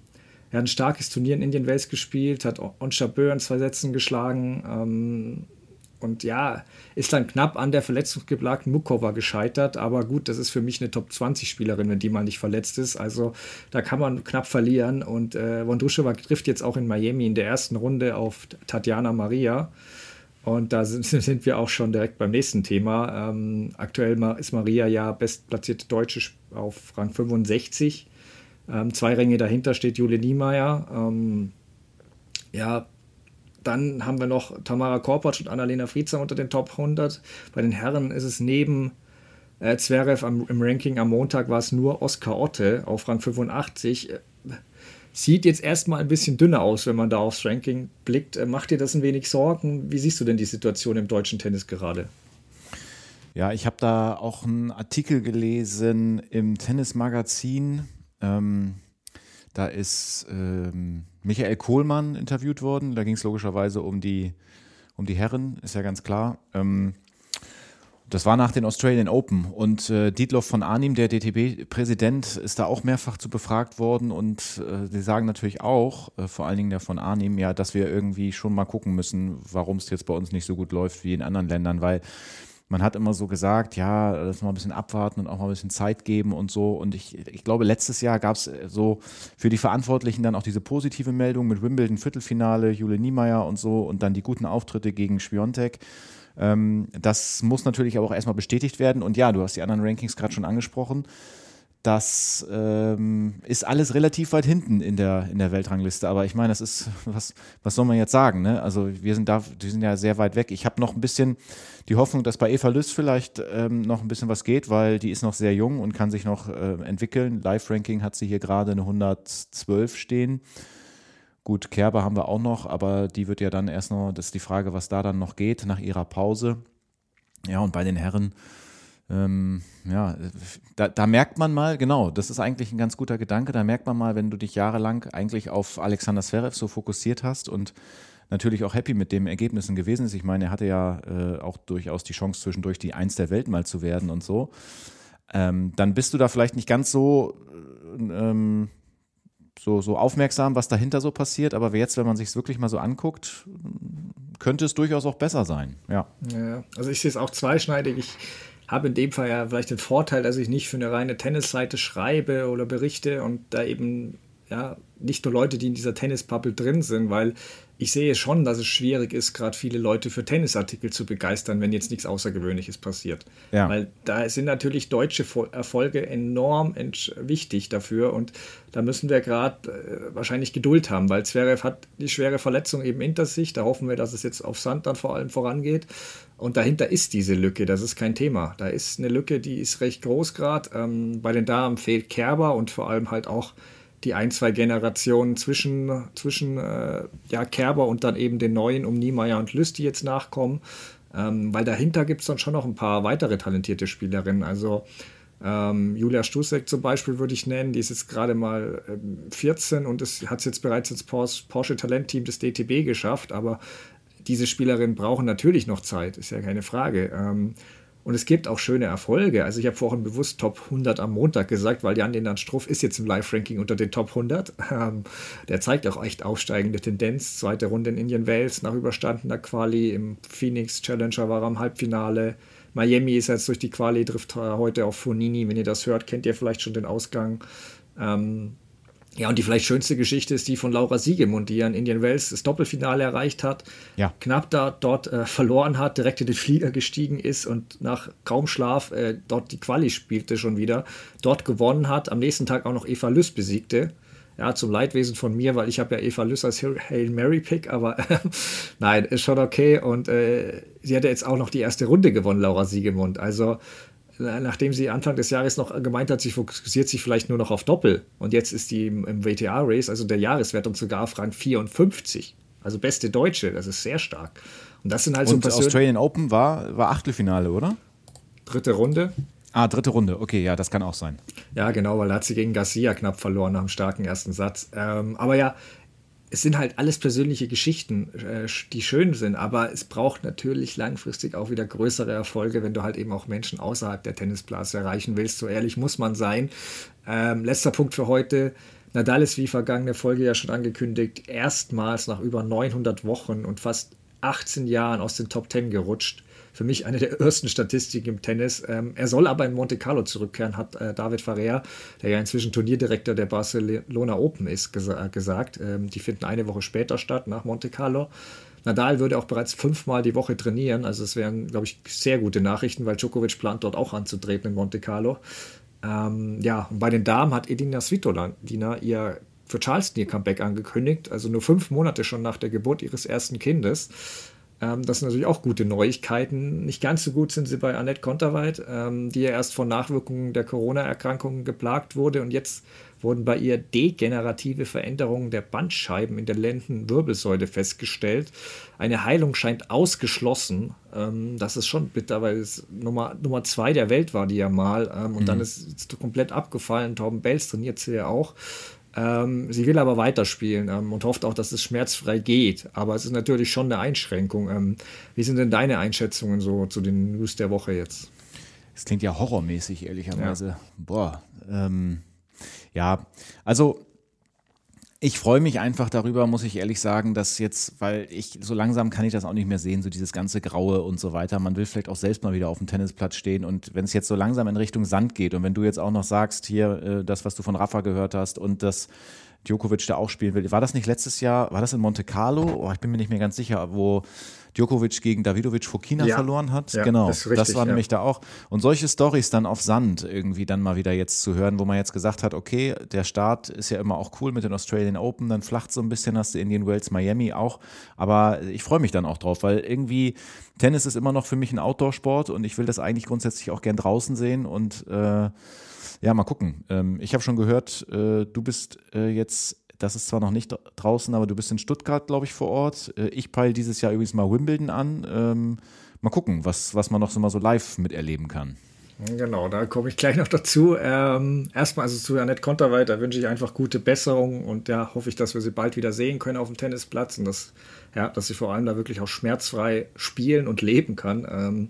er hat ein starkes Turnier in Indian Wells gespielt, hat Onsha Bö in zwei Sätzen geschlagen. Ähm, und ja, ist dann knapp an der verletzungsgeplagten Mukova gescheitert. Aber gut, das ist für mich eine Top-20-Spielerin, wenn die mal nicht verletzt ist. Also da kann man knapp verlieren. Und äh, Vondrushova trifft jetzt auch in Miami in der ersten Runde auf Tatjana Maria. Und da sind, sind wir auch schon direkt beim nächsten Thema. Ähm, aktuell ist Maria ja bestplatzierte Deutsche auf Rang 65. Ähm, zwei Ränge dahinter steht Jule Niemeyer. Ähm, ja, dann haben wir noch Tamara Korpatsch und Annalena Friezer unter den Top 100. Bei den Herren ist es neben äh, Zverev am, im Ranking am Montag war es nur Oskar Otte auf Rang 85. Sieht jetzt erstmal ein bisschen dünner aus, wenn man da aufs Ranking blickt. Äh, macht dir das ein wenig Sorgen? Wie siehst du denn die Situation im deutschen Tennis gerade? Ja, ich habe da auch einen Artikel gelesen im Tennismagazin. Ähm, da ist ähm, Michael Kohlmann interviewt worden. Da ging es logischerweise um die, um die Herren, ist ja ganz klar. Ähm, das war nach den Australian Open und äh, Dietloff von Arnim, der DTB-Präsident, ist da auch mehrfach zu befragt worden und äh, sie sagen natürlich auch, äh, vor allen Dingen der von Arnim, ja, dass wir irgendwie schon mal gucken müssen, warum es jetzt bei uns nicht so gut läuft wie in anderen Ländern, weil man hat immer so gesagt, ja, lass mal ein bisschen abwarten und auch mal ein bisschen Zeit geben und so. Und ich, ich glaube, letztes Jahr gab es so für die Verantwortlichen dann auch diese positive Meldung mit Wimbledon Viertelfinale, Jule Niemeyer und so und dann die guten Auftritte gegen Spiontek. Ähm, das muss natürlich aber auch erstmal bestätigt werden. Und ja, du hast die anderen Rankings gerade schon angesprochen das ähm, ist alles relativ weit hinten in der, in der Weltrangliste. Aber ich meine, das ist, was, was soll man jetzt sagen? Ne? Also wir sind da, die sind ja sehr weit weg. Ich habe noch ein bisschen die Hoffnung, dass bei Eva Lüss vielleicht ähm, noch ein bisschen was geht, weil die ist noch sehr jung und kann sich noch äh, entwickeln. Live-Ranking hat sie hier gerade eine 112 stehen. Gut, Kerber haben wir auch noch, aber die wird ja dann erst noch, das ist die Frage, was da dann noch geht nach ihrer Pause. Ja, und bei den Herren, ähm, ja, da, da, merkt man mal, genau, das ist eigentlich ein ganz guter Gedanke, da merkt man mal, wenn du dich jahrelang eigentlich auf Alexander Zverev so fokussiert hast und natürlich auch happy mit den Ergebnissen gewesen ist. Ich meine, er hatte ja äh, auch durchaus die Chance zwischendurch die Eins der Welt mal zu werden und so. Ähm, dann bist du da vielleicht nicht ganz so, äh, ähm, so, so aufmerksam, was dahinter so passiert, aber jetzt, wenn man sich es wirklich mal so anguckt, könnte es durchaus auch besser sein. Ja. ja also ich sehe es auch zweischneidig. Ich habe in dem Fall ja vielleicht den Vorteil, dass ich nicht für eine reine Tennisseite schreibe oder berichte und da eben ja nicht nur Leute, die in dieser Tennisbubble drin sind, weil ich sehe schon, dass es schwierig ist, gerade viele Leute für Tennisartikel zu begeistern, wenn jetzt nichts Außergewöhnliches passiert. Ja. Weil da sind natürlich deutsche Erfolge enorm wichtig dafür und da müssen wir gerade äh, wahrscheinlich Geduld haben, weil Zverev hat die schwere Verletzung eben hinter sich. Da hoffen wir, dass es jetzt auf Sand dann vor allem vorangeht. Und dahinter ist diese Lücke, das ist kein Thema. Da ist eine Lücke, die ist recht groß gerade. Ähm, bei den Damen fehlt Kerber und vor allem halt auch die ein, zwei Generationen zwischen, zwischen äh, ja, Kerber und dann eben den neuen um Niemeyer und Lüst, die jetzt nachkommen. Ähm, weil dahinter gibt es dann schon noch ein paar weitere talentierte Spielerinnen. Also ähm, Julia Stusek zum Beispiel würde ich nennen, die ist jetzt gerade mal ähm, 14 und hat es jetzt bereits ins Porsche Talentteam des DTB geschafft, aber diese Spielerinnen brauchen natürlich noch Zeit, ist ja keine Frage. Ähm, und es gibt auch schöne Erfolge. Also ich habe vorhin bewusst Top 100 am Montag gesagt, weil Jan Lenan Struff ist jetzt im Live-Ranking unter den Top 100. Ähm, der zeigt auch echt aufsteigende Tendenz. Zweite Runde in Indian Wales nach überstandener Quali. Im Phoenix Challenger war er im Halbfinale. Miami ist jetzt durch die Quali, trifft heute auf Fonini. Wenn ihr das hört, kennt ihr vielleicht schon den Ausgang. Ähm, ja, und die vielleicht schönste Geschichte ist die von Laura Siegemund, die ja in Indian Wells das Doppelfinale erreicht hat, ja. knapp da dort äh, verloren hat, direkt in den Flieger gestiegen ist und nach kaum Schlaf äh, dort die Quali spielte schon wieder, dort gewonnen hat, am nächsten Tag auch noch Eva Lüss besiegte. Ja, zum Leidwesen von mir, weil ich habe ja Eva Lüss als Hail Mary Pick, aber äh, nein, ist schon okay. Und äh, sie hat ja jetzt auch noch die erste Runde gewonnen, Laura Siegemund. Also nachdem sie Anfang des Jahres noch gemeint hat, sie fokussiert sich vielleicht nur noch auf Doppel. Und jetzt ist die im, WTA-Race, also der Jahreswertung sogar auf Rang 54. Also beste Deutsche, das ist sehr stark. Und das sind halt Und so Australian Open war, war Achtelfinale, oder? Dritte Runde. Ah, dritte Runde, okay, ja, das kann auch sein. Ja, genau, weil da hat sie gegen Garcia knapp verloren nach einem starken ersten Satz. Ähm, aber ja, es sind halt alles persönliche Geschichten, äh, die schön sind, aber es braucht natürlich langfristig auch wieder größere Erfolge, wenn du halt eben auch Menschen außerhalb der Tennisblase erreichen willst. So ehrlich muss man sein. Ähm, letzter Punkt für heute. Nadal ist wie vergangene Folge ja schon angekündigt, erstmals nach über 900 Wochen und fast 18 Jahren aus den Top 10 gerutscht für mich eine der ersten Statistiken im Tennis. Ähm, er soll aber in Monte Carlo zurückkehren, hat äh, David Ferrer, der ja inzwischen Turnierdirektor der Barcelona Open ist, gesa gesagt. Ähm, die finden eine Woche später statt, nach Monte Carlo. Nadal würde auch bereits fünfmal die Woche trainieren, also es wären, glaube ich, sehr gute Nachrichten, weil Djokovic plant dort auch anzutreten in Monte Carlo. Ähm, ja, und bei den Damen hat Edina Svitolina ihr für Charleston ihr Comeback angekündigt, also nur fünf Monate schon nach der Geburt ihres ersten Kindes. Ähm, das sind natürlich auch gute Neuigkeiten. Nicht ganz so gut sind sie bei Annette Konterweit, ähm, die ja erst von Nachwirkungen der Corona-Erkrankungen geplagt wurde und jetzt wurden bei ihr degenerative Veränderungen der Bandscheiben in der Lendenwirbelsäule festgestellt. Eine Heilung scheint ausgeschlossen. Ähm, das ist schon bitter, weil es Nummer, Nummer zwei der Welt war die ja mal. Und mhm. dann ist es komplett abgefallen. Torben Bells trainiert sie ja auch. Ähm, sie will aber weiterspielen ähm, und hofft auch, dass es schmerzfrei geht. Aber es ist natürlich schon eine Einschränkung. Ähm, wie sind denn deine Einschätzungen so zu den News der Woche jetzt? Es klingt ja horrormäßig, ehrlicherweise. Ja. Boah. Ähm, ja, also Ich freue mich einfach darüber, muss ich ehrlich sagen, dass jetzt, weil ich so langsam kann ich das auch nicht mehr sehen, so dieses ganze Graue und so weiter. Man will vielleicht auch selbst mal wieder auf dem Tennisplatz stehen und wenn es jetzt so langsam in Richtung Sand geht und wenn du jetzt auch noch sagst, hier äh, das, was du von Rafa gehört hast und das Djokovic da auch spielen will. War das nicht letztes Jahr, war das in Monte Carlo? Oh, ich bin mir nicht mehr ganz sicher, wo Djokovic gegen Davidovic Fokina ja. verloren hat. Ja, genau, das, richtig, das war nämlich da auch. Und solche Stories dann auf Sand irgendwie dann mal wieder jetzt zu hören, wo man jetzt gesagt hat, okay, der Start ist ja immer auch cool mit den Australian Open, dann flacht so ein bisschen, hast du Indian Wells, Miami auch. Aber ich freue mich dann auch drauf, weil irgendwie Tennis ist immer noch für mich ein Outdoor-Sport und ich will das eigentlich grundsätzlich auch gern draußen sehen und äh, ja, mal gucken. Ähm, ich habe schon gehört, äh, du bist äh, jetzt das ist zwar noch nicht draußen, aber du bist in Stuttgart, glaube ich, vor Ort. Äh, ich peile dieses Jahr übrigens mal Wimbledon an. Ähm, mal gucken, was, was man noch so mal so live miterleben kann. Genau, da komme ich gleich noch dazu. Ähm, erstmal also zu Annette Konterweit, da wünsche ich einfach gute Besserung und ja, hoffe ich, dass wir sie bald wieder sehen können auf dem Tennisplatz und dass, ja, dass sie vor allem da wirklich auch schmerzfrei spielen und leben kann. Ähm,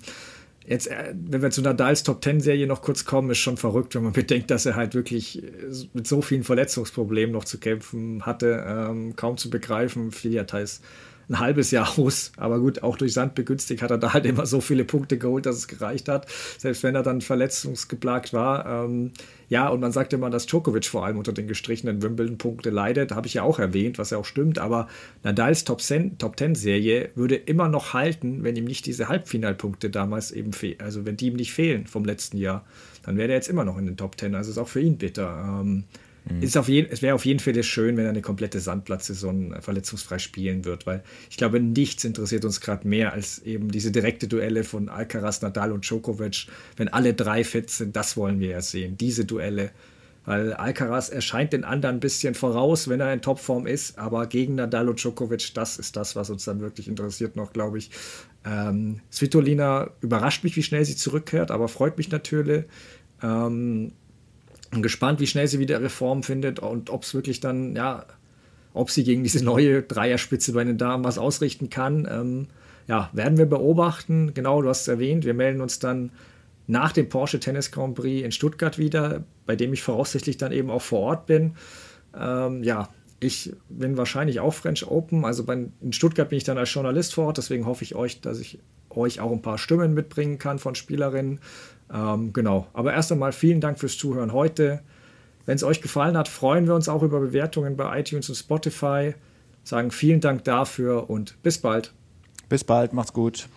Jetzt, äh, wenn wir zu Nadals Top Ten Serie noch kurz kommen, ist schon verrückt, wenn man bedenkt, dass er halt wirklich äh, mit so vielen Verletzungsproblemen noch zu kämpfen hatte, ähm, kaum zu begreifen. Filiata ist ein halbes Jahr aus. Aber gut, auch durch Sand begünstigt hat er da halt immer so viele Punkte geholt, dass es gereicht hat. Selbst wenn er dann verletzungsgeplagt war. Ähm, ja, und man sagt immer, dass Djokovic vor allem unter den gestrichenen Wimbledon-Punkte leidet. Habe ich ja auch erwähnt, was ja auch stimmt. Aber Nadals Top 10-Serie würde immer noch halten, wenn ihm nicht diese Halbfinalpunkte damals eben fehlen. Also wenn die ihm nicht fehlen vom letzten Jahr, dann wäre er jetzt immer noch in den Top 10. Also ist auch für ihn bitter. Ähm, Mhm. Ist auf jeden, es wäre auf jeden Fall schön, wenn er eine komplette Sandplatzsaison äh, verletzungsfrei spielen wird, weil ich glaube, nichts interessiert uns gerade mehr als eben diese direkte Duelle von Alcaraz, Nadal und Djokovic. Wenn alle drei fit sind, das wollen wir ja sehen, diese Duelle. Weil Alcaraz erscheint den anderen ein bisschen voraus, wenn er in Topform ist, aber gegen Nadal und Djokovic, das ist das, was uns dann wirklich interessiert noch, glaube ich. Ähm, Svitolina überrascht mich, wie schnell sie zurückkehrt, aber freut mich natürlich. Ähm, bin gespannt, wie schnell sie wieder Reform findet und ob es wirklich dann, ja, ob sie gegen diese neue Dreierspitze bei den Damen was ausrichten kann. Ähm, ja, werden wir beobachten. Genau, du hast es erwähnt. Wir melden uns dann nach dem Porsche Tennis Grand Prix in Stuttgart wieder, bei dem ich voraussichtlich dann eben auch vor Ort bin. Ähm, ja, ich bin wahrscheinlich auch French Open. Also bei, in Stuttgart bin ich dann als Journalist vor Ort. Deswegen hoffe ich euch, dass ich euch auch ein paar Stimmen mitbringen kann von Spielerinnen. Ähm, genau. Aber erst einmal vielen Dank fürs Zuhören heute. Wenn es euch gefallen hat, freuen wir uns auch über Bewertungen bei iTunes und Spotify. Sagen vielen Dank dafür und bis bald. Bis bald, macht's gut.